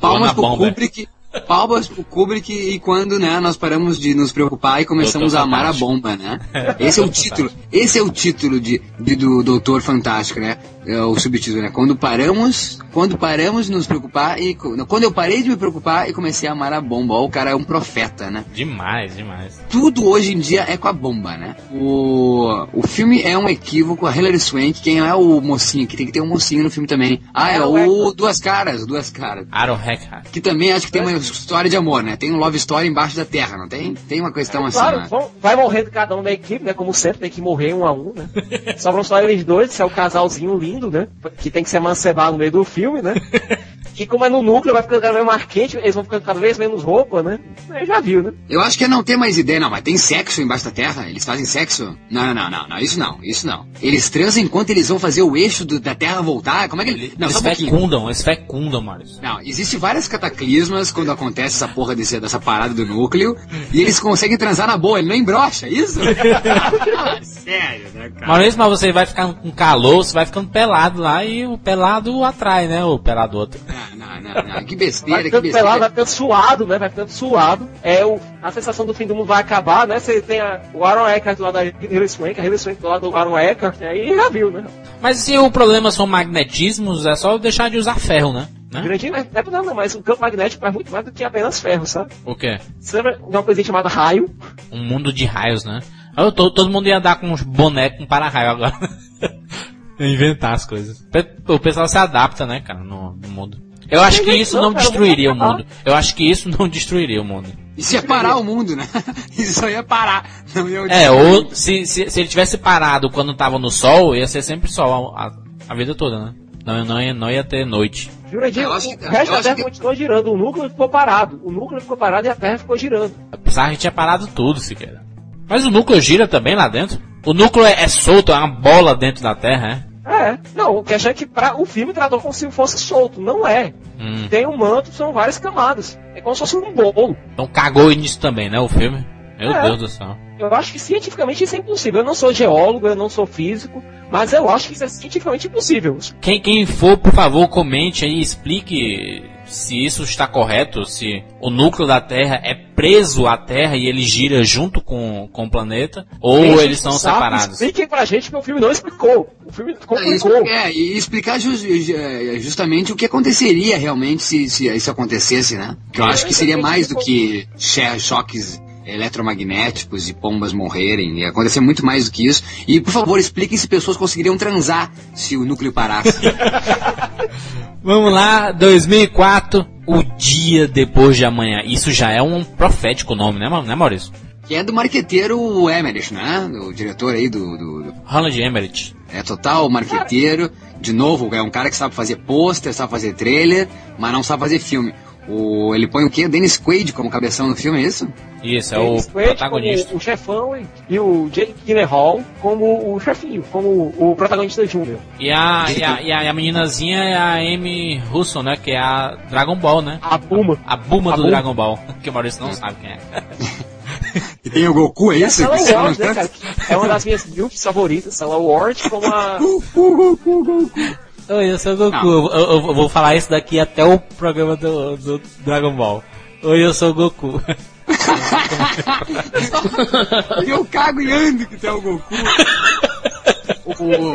Palmas pro bomba. Kubrick. Palmas pro Kubrick e quando, né, nós paramos de nos preocupar e começamos Doutor a amar Fantástico. a bomba, né? Esse é o título, esse é o título de, de- do Doutor Fantástico, né? É o subtítulo, né? Quando paramos, quando paramos de nos preocupar e quando eu parei de me preocupar e comecei a amar a bomba. Ó, o cara é um profeta, né? Demais, demais. Tudo hoje em dia é com a bomba, né? O, o filme é um equívoco, a Hilary Swank, quem é o mocinho, que tem que ter um mocinho no filme também. Ah, é, o Duas Caras, Duas Caras. Aaron Eckhart. Que também acho que tem uma história de amor, né? Tem um love story embaixo da terra, não tem? Tem uma questão assim, Claro, né? vão- vai morrendo cada um da equipe, né? Como sempre, tem que morrer um a um, né? Sobram só eles dois, que é o casalzinho lindo, né? Que tem que se emancebado no meio do filme, né? E como é no núcleo, vai ficando cada vez mais quente, eles vão ficando cada vez menos roupa, né? Aí já viu, né? Eu acho que é não ter mais ideia, não, mas tem sexo embaixo da terra? Eles fazem sexo? Não, não, não, não, não, isso não, isso não. Eles transam enquanto eles vão fazer o eixo do- da terra voltar? Como é que ele... Não, Eles só um fecundam, eles fecundam, Maurício. Não, existe várias cataclismas quando acontece essa porra desse, dessa parada do núcleo e eles conseguem transar na boa, ele não embrocha, é isso? Ah, Sério, né, cara? Mas você vai ficando com calor, você vai ficando pelado lá e o pelado atrai, né? O pelado outro. Não, não, não, não, que Vai besteira, que ficando pelado, vai besteira. ficando suado, né? Vai ficando suado. É o, a sensação do fim do mundo vai acabar, né? Você tem a, o Aaron Eckhart do lado da Hilary Swank, a Hilary Swank do lado do Aaron Eckhart, aí já viu, né? Mas se o problema são magnetismos, é só deixar de usar ferro, né? né? Grandinho não é não, não, mas o campo magnético faz muito mais do que apenas ferro, sabe? O quê? Você lembra de uma coisinha chamada raio? Um mundo de raios, né? Eu tô- todo mundo ia andar com uns bonecos com para-raio agora. Inventar as coisas. O pessoal se adapta, né, cara, no, no mundo. Eu acho que isso não destruiria o mundo. Eu acho que isso não destruiria o mundo. Isso ia parar o mundo, né? Isso ia parar. Não ia É, ou se, se, se ele tivesse parado quando tava no sol, ia ser sempre sol a, a vida toda, né? Não, não, ia, não ia ter noite. Jurandir, o que- resto da Terra que- continuou girando, o núcleo ficou parado. O núcleo ficou parado e a Terra ficou girando. Apesar que a gente tinha parado tudo, sequer. Mas o núcleo gira também lá dentro? O núcleo é, é solto, é uma bola dentro da Terra, é? É, não, o que achei que pra, o filme tratou como se fosse solto, não é. Hum. Tem um manto, são várias camadas. É como se fosse um bolo. Então cagou nisso também, né, o filme? Meu É. Deus do céu. Eu acho que cientificamente isso é impossível. Eu não sou geólogo, eu não sou físico, mas eu acho que isso é cientificamente impossível. Quem, quem for, por favor, comente aí explique se isso está correto, se o núcleo da Terra é preso à Terra e ele gira junto com, com o planeta, ou eles são sabe, separados. Expliquem pra gente que o filme não explicou. O filme É, complicou. expli- é, e explicar é, justamente o que aconteceria realmente se, se isso acontecesse, né? Que eu acho que seria mais do que choques eletromagnéticos e pombas morrerem. Ia acontecer muito mais do que isso. E, por favor, expliquem se pessoas conseguiriam transar se o núcleo parasse. Vamos lá, 2004, o dia depois de amanhã. Isso já é um profético nome, né, né Maurício? que é do marqueteiro Emmerich, né? O diretor aí do- do, do Emmerich. É total marqueteiro. De novo, é um cara que sabe fazer pôster, sabe fazer trailer, mas não sabe fazer filme. O, ele põe o quê? Dennis Quaid como cabeção no filme, é isso? Isso, é o James Quaid protagonista. como o chefão e, e o Jake Gyllenhaal como o chefinho, como o protagonista júnior. E a, e, a, e a- e a meninazinha é a Amy Russo, né? Que é a Dragon Ball, né? A Puma. A Buma A do Buma. Dragon Ball. Que o Maurício não sabe quem é. E tem o Goku, é isso? Ela Ward, não- né, cara? É uma das minhas milks favoritas. Ela Ward como a... Oi, eu sou o Goku. Eu, eu- eu vou falar isso daqui até o programa do, do Dragon Ball. Oi, eu sou o Goku. Eu cago e ando que tem o Goku. O...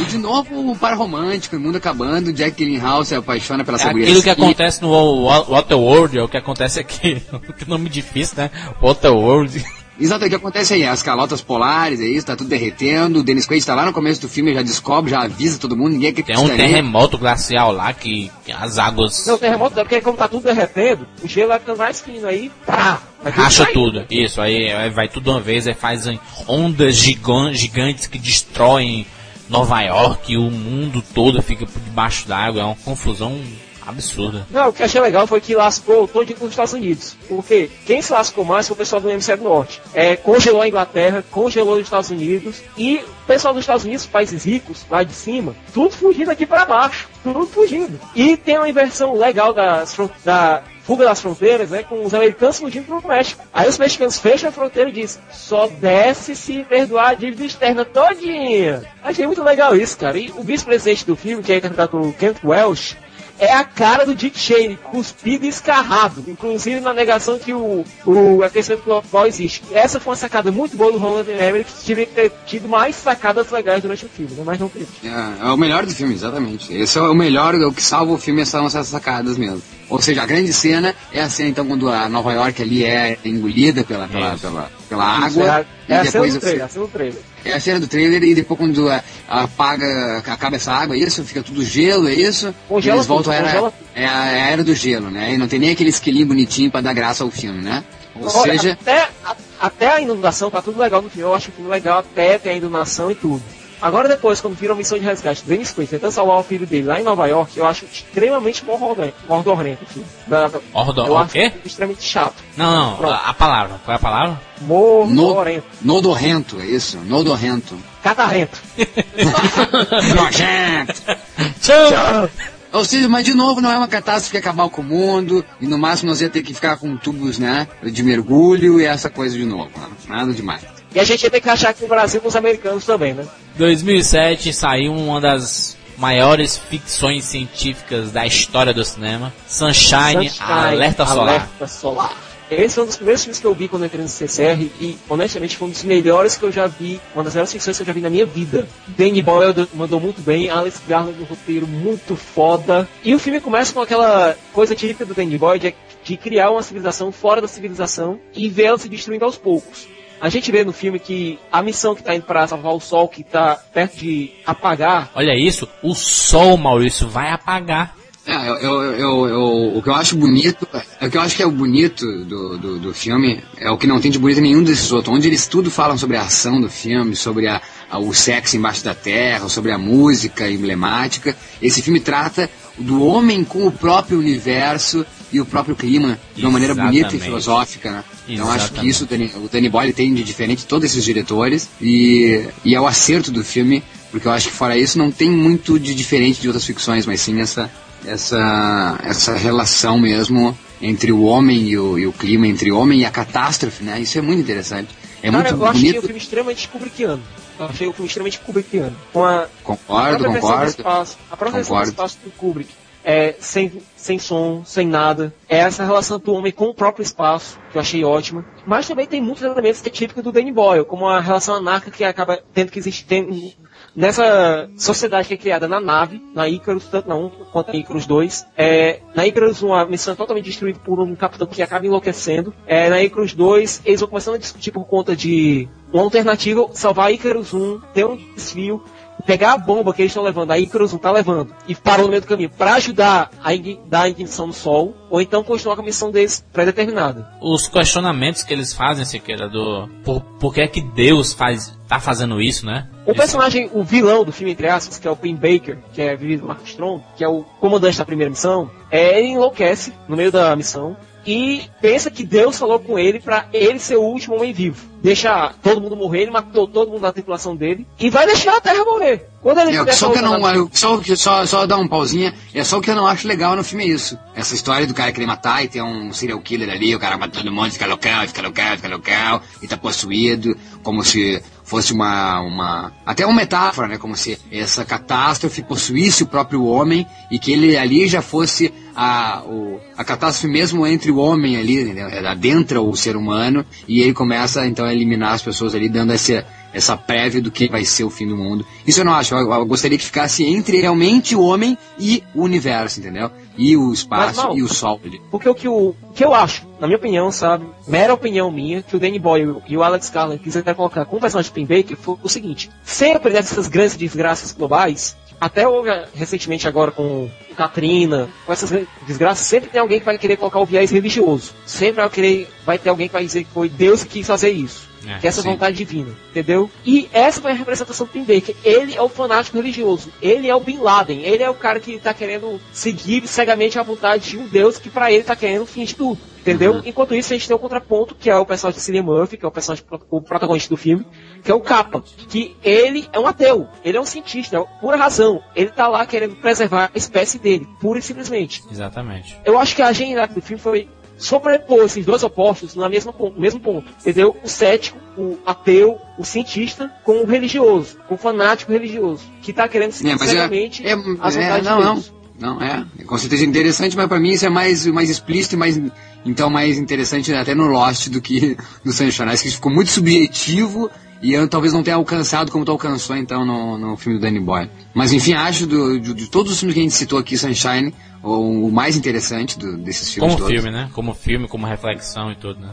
E de novo o par romântico, o mundo acabando, Jack Gyllenhaal se apaixona pela É guria aquilo que acontece no Wa- Waterworld, é o que acontece aqui. que nome difícil, né? Waterworld. Exato, o que acontece aí? As calotas polares, é isso, tá tudo derretendo, o Dennis Quaid tá lá no começo do filme, já descobre, já avisa todo mundo, ninguém Tem um terremoto glacial lá que, que as águas Não, terremoto é porque como tá tudo derretendo, o gelo vai ficando mais fino aí, pá! racha tudo. Isso, aí, aí vai tudo de uma vez, aí fazem ondas gigan- gigantes que destroem Nova York e o mundo todo fica por debaixo d'água. É uma confusão absurda. Não, o que achei legal foi que lascou todo os Estados Unidos. Porque quem se lascou mais foi o pessoal do hemisfério norte. É, congelou a Inglaterra, congelou os Estados Unidos e o pessoal dos Estados Unidos, países ricos, lá de cima, tudo fugindo aqui para baixo, tudo fugindo. E tem uma inversão legal fron- da fuga das fronteiras, né, com os americanos fugindo para o México. Aí os mexicanos fecham a fronteira e dizem, só desce se perdoar a dívida externa todinha. Achei muito legal isso, cara. E o vice-presidente do filme, que é interpretado por Kent Welsh, é a cara do Dick Cheney, cuspido e escarrado. Inclusive na negação que o, o aquecimento global existe. Essa foi uma sacada muito boa do Roland Emmerich, que que ter tido mais sacadas legais durante o filme, né? mas não teve. É, é o melhor do filme, exatamente. Esse é o melhor, o que salva o filme são essas sacadas mesmo. Ou seja, a grande cena é a cena então quando a Nova York ali é engolida pela, pela, pela, pela Isso, é água. a, é a cena do trailer, é a cena do trailer. é a cena do trailer e depois quando é, apaga, acaba essa água, é isso? Fica tudo gelo, é isso? Congela Eles voltam tudo, à era, tudo. é a, é a era do gelo, né? E não tem nem aquele esquilinho bonitinho pra dar graça ao filme, né? Ou Olha, seja, até, a- até a inundação tá tudo legal no filme. Eu acho o filme legal até ter a inundação e tudo. Agora depois, quando viram a missão de resgate do Dennis Quaid tentando salvar o filho dele lá em Nova York, eu acho extremamente mordorrento mordorrento o filme. O quê? extremamente chato. Não, não, Pronto. a, a palavra. Qual é a palavra? Mordorento. nodorrento, é isso? Nodorrento. Catarrento. Nojento! Tchau! Ou seja, mas de novo não é uma catástrofe que acabar com o mundo, e no máximo nós ia ter que ficar com tubos, né, de mergulho e essa coisa de novo, né? nada demais. E a gente ia ter que achar aqui no Brasil os americanos também, né? 2007 saiu uma das maiores ficções científicas da história do cinema, Sunshine, Sunshine, Alerta Solar. Alerta Solar. Esse foi um dos primeiros filmes que eu vi quando eu entrei no CCR e, honestamente, foi um dos melhores que eu já vi, uma das melhores ficções que eu já vi na minha vida. Danny Boyle mandou muito bem, Alex Garland no roteiro muito foda. E o filme começa com aquela coisa típica do Danny Boyle de, de criar uma civilização fora da civilização e ver ela se destruindo aos poucos. A gente vê no filme que a missão que tá indo para salvar o Sol, que tá perto de apagar, Olha isso, o sol, Maurício, vai apagar. É, eu, eu, eu, eu- o que eu acho bonito, é o que eu acho que é o bonito do, do, do filme, é o que não tem de bonito em nenhum desses outros, onde eles tudo falam sobre a ação do filme, sobre a, a- o sexo embaixo da terra, sobre a música emblemática. Esse filme trata do homem com o próprio universo e o próprio clima de uma maneira bonita e Exatamente. filosófica, né? Então acho que Exatamente. isso o Danny, o Danny Boyle tem de diferente de todos esses diretores e, e é o acerto do filme, porque eu acho que fora isso não tem muito de diferente de outras ficções, mas sim essa essa essa relação mesmo entre o homem e o, e o clima, entre o homem e a catástrofe, né? Isso é muito interessante. É Cara, muito eu achei o bonito. filme extremamente Kubrickiano. Eu achei o filme extremamente Kubrickiano. Com a, a Concordo, do concordo. espaço, a própria Concordo. espaço do Kubrick. É, sem, sem som, sem nada. É essa relação do homem com o próprio espaço, que eu achei ótima. Mas também tem muitos elementos que é típico do Danny Boyle, como a relação anarca que acaba tendo que existir tem- nessa sociedade que é criada na nave, na Icarus, tanto na 1 quanto na Icarus 2. É, na Icarus 1, a missão é totalmente destruída por um capitão que acaba enlouquecendo. É, na Icarus 2, eles vão começando a discutir por conta de uma alternativa, salvar Icarus 1, ter um desvio, pegar a bomba que eles estão levando, a Icarus não tá levando, e parou no meio do caminho, para ajudar a dar a ignição no Sol, ou então continuar com a missão deles pré-determinada. Os questionamentos que eles fazem, Siqueira, do por, por que é que Deus faz, tá fazendo isso, né? O personagem, o vilão do filme, entre aspas, que é o Pim Baker, que é vivido por Mark Strong, que é o comandante da primeira missão, é, ele enlouquece no meio da missão e pensa que Deus falou com ele pra ele ser o último homem vivo. Deixa todo mundo morrer, ele matou todo mundo da tripulação dele e vai deixar a Terra morrer. Quando ele tiver só que eu não, eu- só, só, só dar um pausinha, é só o que eu não acho legal no filme é isso. Essa história do cara querer matar e ter um serial killer ali, o cara mata todo mundo, fica local, fica local, fica local, e tá possuído, como se fosse uma, uma, até uma metáfora, né, como se essa catástrofe possuísse o próprio homem e que ele ali já fosse a, o, a catástrofe mesmo entre o homem ali, entendeu? É, adentra o ser humano e ele começa então a eliminar as pessoas ali, dando essa, essa prévia do que vai ser o fim do mundo. Isso eu não acho, eu, eu gostaria que ficasse entre realmente o homem e o universo, entendeu? E o espaço Mas, não. e o sol. Porque o que, o, o que eu acho, na minha opinião, sabe, mera opinião minha, que o Danny Boyle e o Alex Garland quiseram colocar com o personagem de Pim Baker foi o seguinte: sempre dessas grandes desgraças globais, até houve ah, recentemente agora com Katrina, com essas desgraças, sempre tem alguém que vai querer colocar o viés religioso. Sempre vai, querer, vai ter alguém que vai dizer que foi Deus que quis fazer isso. É, que essa sim. vontade divina, entendeu? E essa foi a representação do Tim Baker. Ele é o fanático religioso. Ele é o Bin Laden. Ele é o cara que tá querendo seguir cegamente a vontade de um Deus que pra ele tá querendo o fim de tudo. Entendeu? Uhum. Enquanto isso, a gente tem o contraponto, que é o personagem de Cillian Murphy, que é o personagem, o protagonista do filme, que é o Kappa. Que ele é um ateu. Ele é um cientista, é pura razão. Ele tá lá querendo preservar a espécie dele, pura e simplesmente. Exatamente. Eu acho que a genialidade do filme foi sobrepor esses dois opostos na mesma ponto, no mesmo ponto. Entendeu? O cético, o ateu, o cientista com o religioso, com o fanático religioso, que tá querendo seguir É, é, é, as é, vontades não, de não. Deus. Não, é. Com certeza interessante, mas pra mim isso é mais, mais explícito e mais. Então mais interessante até no Lost do que no Sunshine. Acho que ficou muito subjetivo e eu talvez não tenha alcançado como tu alcançou então no, no filme do Danny Boy. Mas enfim, acho do, de, de todos os filmes que a gente citou aqui, Sunshine, o, o mais interessante do- desses filmes Como todos. filme, né? Como filme, como reflexão e tudo, né?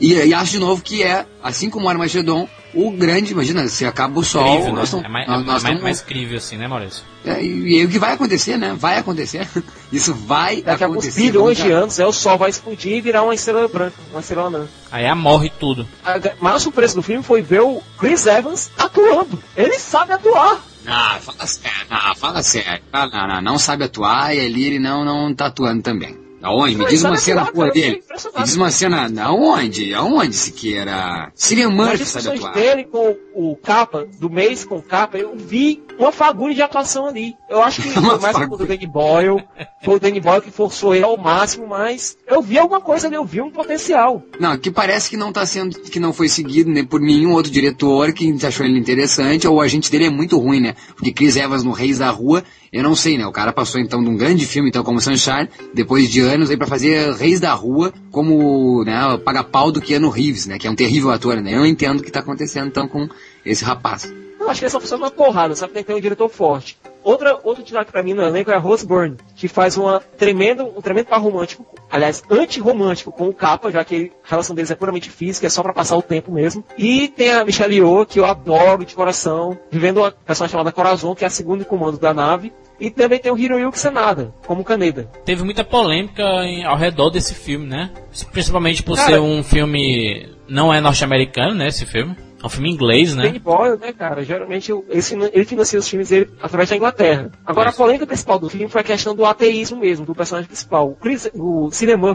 E, e acho de novo que é, assim como o Armagedon, o grande, imagina, se acaba o sol, Crível, né? nós tamo- É mais, nós- é nós mais, tamo- mais crível assim, né, Maurício? é, e, e aí o que vai acontecer, né? Vai acontecer. Isso vai Daqui a alguns bilhões de anos, é, o Sol vai explodir e virar uma estrela branca, uma estrela anã. Aí morre tudo. A maior surpresa do filme foi ver o Chris Evans atuando. Ele sabe atuar. Ah, fala sério. Ah, fala sério. Ah, não, não, não sabe atuar e ali ele não, não tá atuando também. Aonde? Me diz uma cena eu dele. Me diz uma cena. Aonde? Aonde Siqueira? Murphy sabe atuar. dele com o capa, do mês com o capa, eu vi uma fagulha de atuação ali. Eu acho que foi mais fagulha. do Danny Boyle, foi o Danny Boyle que forçou ele ao máximo, mas eu vi alguma coisa ali, eu vi um potencial. Não, que parece que não tá sendo, que não foi seguido né, por nenhum outro diretor que achou ele interessante, ou o agente dele é muito ruim, né? Porque Chris Evans no Reis da Rua, eu não sei, né? O cara passou então de um grande filme, então, como Sunshine, depois de anos aí pra fazer Reis da Rua, como, né, paga-pau do Keanu Reeves, né? Que é um terrível ator, né? Eu entendo o que tá acontecendo então com esse rapaz. Eu acho que ele só funciona uma porrada, sabe? Tem que ter um diretor forte. Outra, outro destaque pra mim no elenco é a Rose Byrne, que faz uma tremendo, um tremendo par romântico, aliás, anti-romântico com o Capa, já que a relação deles é puramente física, é só pra passar o tempo mesmo. E tem a Michelle Yeoh, que eu adoro de coração, vivendo uma personagem chamada Corazon, que é a segunda em comando da nave. E também tem o Hiroyuki Sanada, como Kaneda. Teve muita polêmica em- ao redor desse filme, né? Principalmente por Cara- ser um filme. Não é norte-americano, né? Esse filme. É um filme inglês, né? Danny Boyle, né, cara? Geralmente eu- ele, fina- ele financia os filmes dele através da Inglaterra. Agora, Isso. a polêmica principal do filme foi a questão do ateísmo mesmo, do personagem principal. O, Chris, o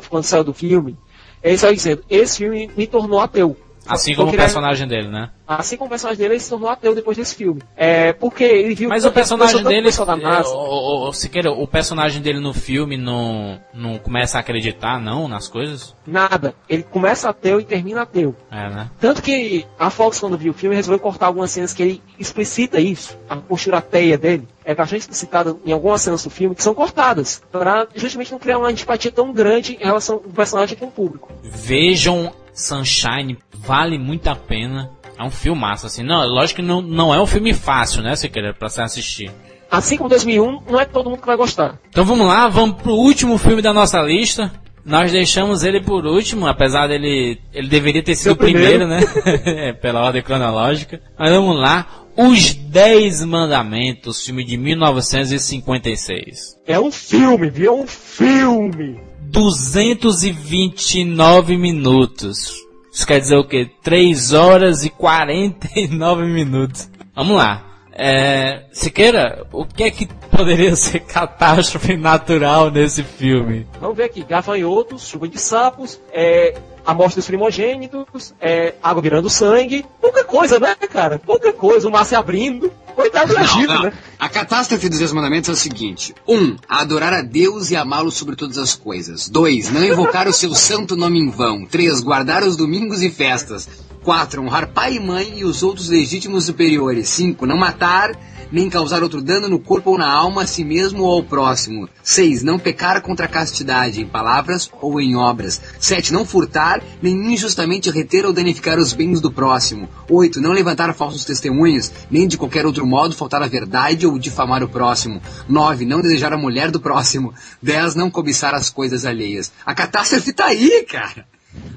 quando saiu do filme, ele saiu dizendo: Esse filme me tornou ateu. Assim como o personagem dele, né? Assim como o personagem dele, ele se tornou ateu depois desse filme. É, porque ele viu Mas que o personagem dele. é, NASA, o, o, o, Siqueira, o personagem dele no filme não, não começa a acreditar, não, nas coisas? nada. Ele começa ateu e termina ateu. É, né? Tanto que a Fox, quando viu o filme, resolveu cortar algumas cenas que ele explicita isso. A postura ateia dele é bastante explicitada em algumas cenas do filme que são cortadas. Pra justamente não criar uma antipatia tão grande em relação ao personagem com o público. Vejam Sunshine, vale muito a pena. É um filmaço, assim. Não, lógico que não, não é um filme fácil, né, Siqueira, pra se assistir. Assim como 2001, não é todo mundo que vai gostar. Então vamos lá, vamos pro último filme da nossa lista. Nós deixamos ele por último, apesar dele. Ele deveria ter sido o primeiro, primeiro. né? É, Pela ordem cronológica. Mas vamos lá. Os Dez Mandamentos, filme de 1956. É um filme, viu? É um filme! 229 minutos. Isso quer dizer o quê? 3 horas e 49 minutos. Vamos lá. É, Siqueira, o que é que poderia ser catástrofe natural nesse filme? Vamos ver aqui, gafanhotos, chuva de sapos, é, a morte dos primogênitos, é, água virando sangue, pouca coisa, né, cara? Pouca coisa, o mar se abrindo. Coitado do Não, Egito, né? A catástrofe dos Dez Mandamentos é o seguinte: um, adorar a Deus e amá-lo sobre todas as coisas. Dois, não invocar o seu santo nome em vão. Três, guardar os domingos e festas. Quatro, honrar pai e mãe e os outros legítimos superiores. Cinco, não matar nem causar outro dano no corpo ou na alma a si mesmo ou ao próximo. 6. Não pecar contra a castidade, em palavras ou em obras. 7. Não furtar, nem injustamente reter ou danificar os bens do próximo. 8. Não levantar falsos testemunhos, nem de qualquer outro modo faltar a verdade ou difamar o próximo. 9. Não desejar a mulher do próximo. 10. Não cobiçar as coisas alheias. A catástrofe tá aí, cara.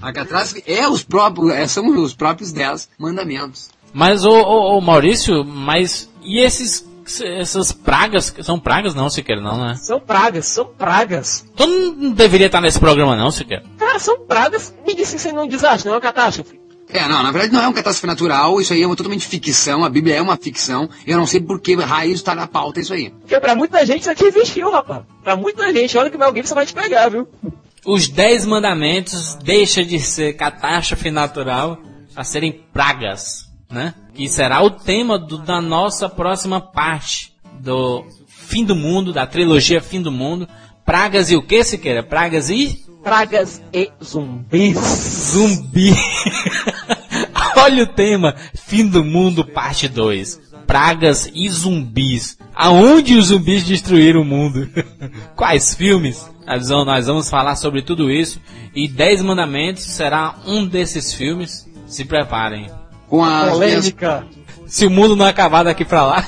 A catástrofe é os próprios, é, são os próprios 10 mandamentos. Mas, ô, Maurício, mas e esses, essas pragas? São pragas não, Siqueira, não, né? São pragas, são pragas. Tu não deveria estar nesse programa não, Siqueira. Cara, são pragas. Me disse que isso aí não é um desastre, não é uma catástrofe. É, não, na verdade não é uma catástrofe natural, isso aí é uma totalmente ficção, a Bíblia é uma ficção, eu não sei por que raio está na pauta isso aí. Porque pra muita gente isso aqui existiu, rapaz. Pra muita gente, olha que Mel Gibson vai te pegar, viu? Os Dez Mandamentos deixa de ser catástrofe natural a serem pragas, né? Que será o tema do- da nossa próxima parte do Fim do Mundo, da trilogia Fim do Mundo. Pragas e o que, Siqueira? Pragas e Pragas e zumbis. zumbi. Olha o tema, Fim do Mundo, parte 2. pragas e zumbis. Aonde os zumbis destruíram o mundo? Quais filmes? Nós vamos, nós vamos falar sobre tudo isso. E Dez Mandamentos será um desses filmes. Se preparem. Com as minhas, Polêmica. Se o mundo não acabar daqui pra lá.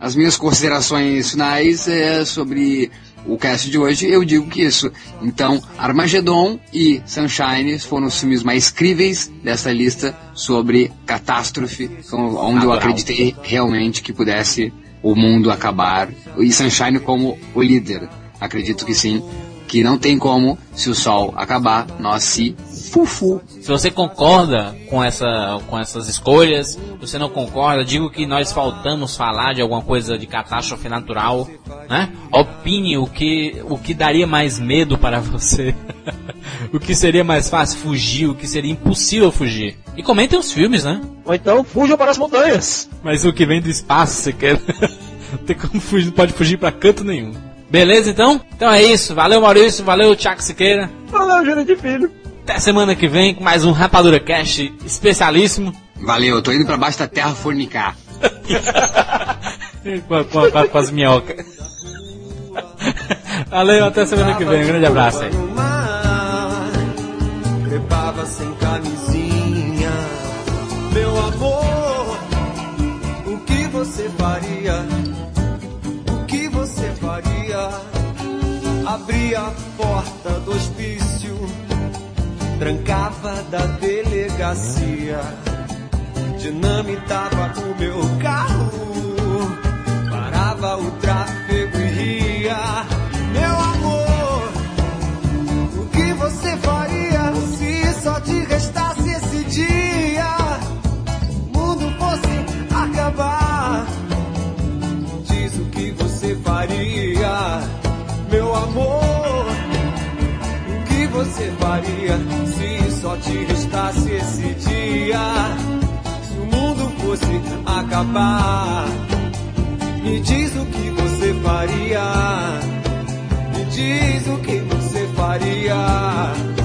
as minhas considerações finais é, sobre o cast de hoje, eu digo que isso. Então, Armageddon e Sunshine foram os filmes mais críveis dessa lista sobre catástrofe, onde eu acreditei realmente que pudesse o mundo acabar. E Sunshine como o líder. Acredito que sim. Que não tem como, se o sol acabar, nós se fufu. Se você concorda com, essa, com essas escolhas, se você não concorda, digo que nós faltamos falar de alguma coisa de catástrofe natural, né? Opine o que, o que daria mais medo para você. o que seria mais fácil fugir, o que seria impossível fugir. E comentem os filmes, né? Ou então fujam para as montanhas. Mas o que vem do espaço, você quer? não tem como fugir, não pode fugir pra canto nenhum. Beleza, então? Então é isso. Valeu, Maurício. Valeu, Thiago Siqueira. Valeu, Júlio de Filho. Até semana que vem com mais um Rapadura Cast especialíssimo. Valeu, eu tô indo pra baixo da terra fornicar. com, com- com- com as minhocas. Valeu, até semana que vem. Um grande abraço aí. Trepava sem camisinha. Meu amor, o que você faria? Abria a porta do hospício, trancava da delegacia, dinamitava o meu carro, parava o tráfego e ria. Você faria se só te restasse esse dia? Se o mundo fosse acabar, me diz o que você faria. Me diz o que você faria.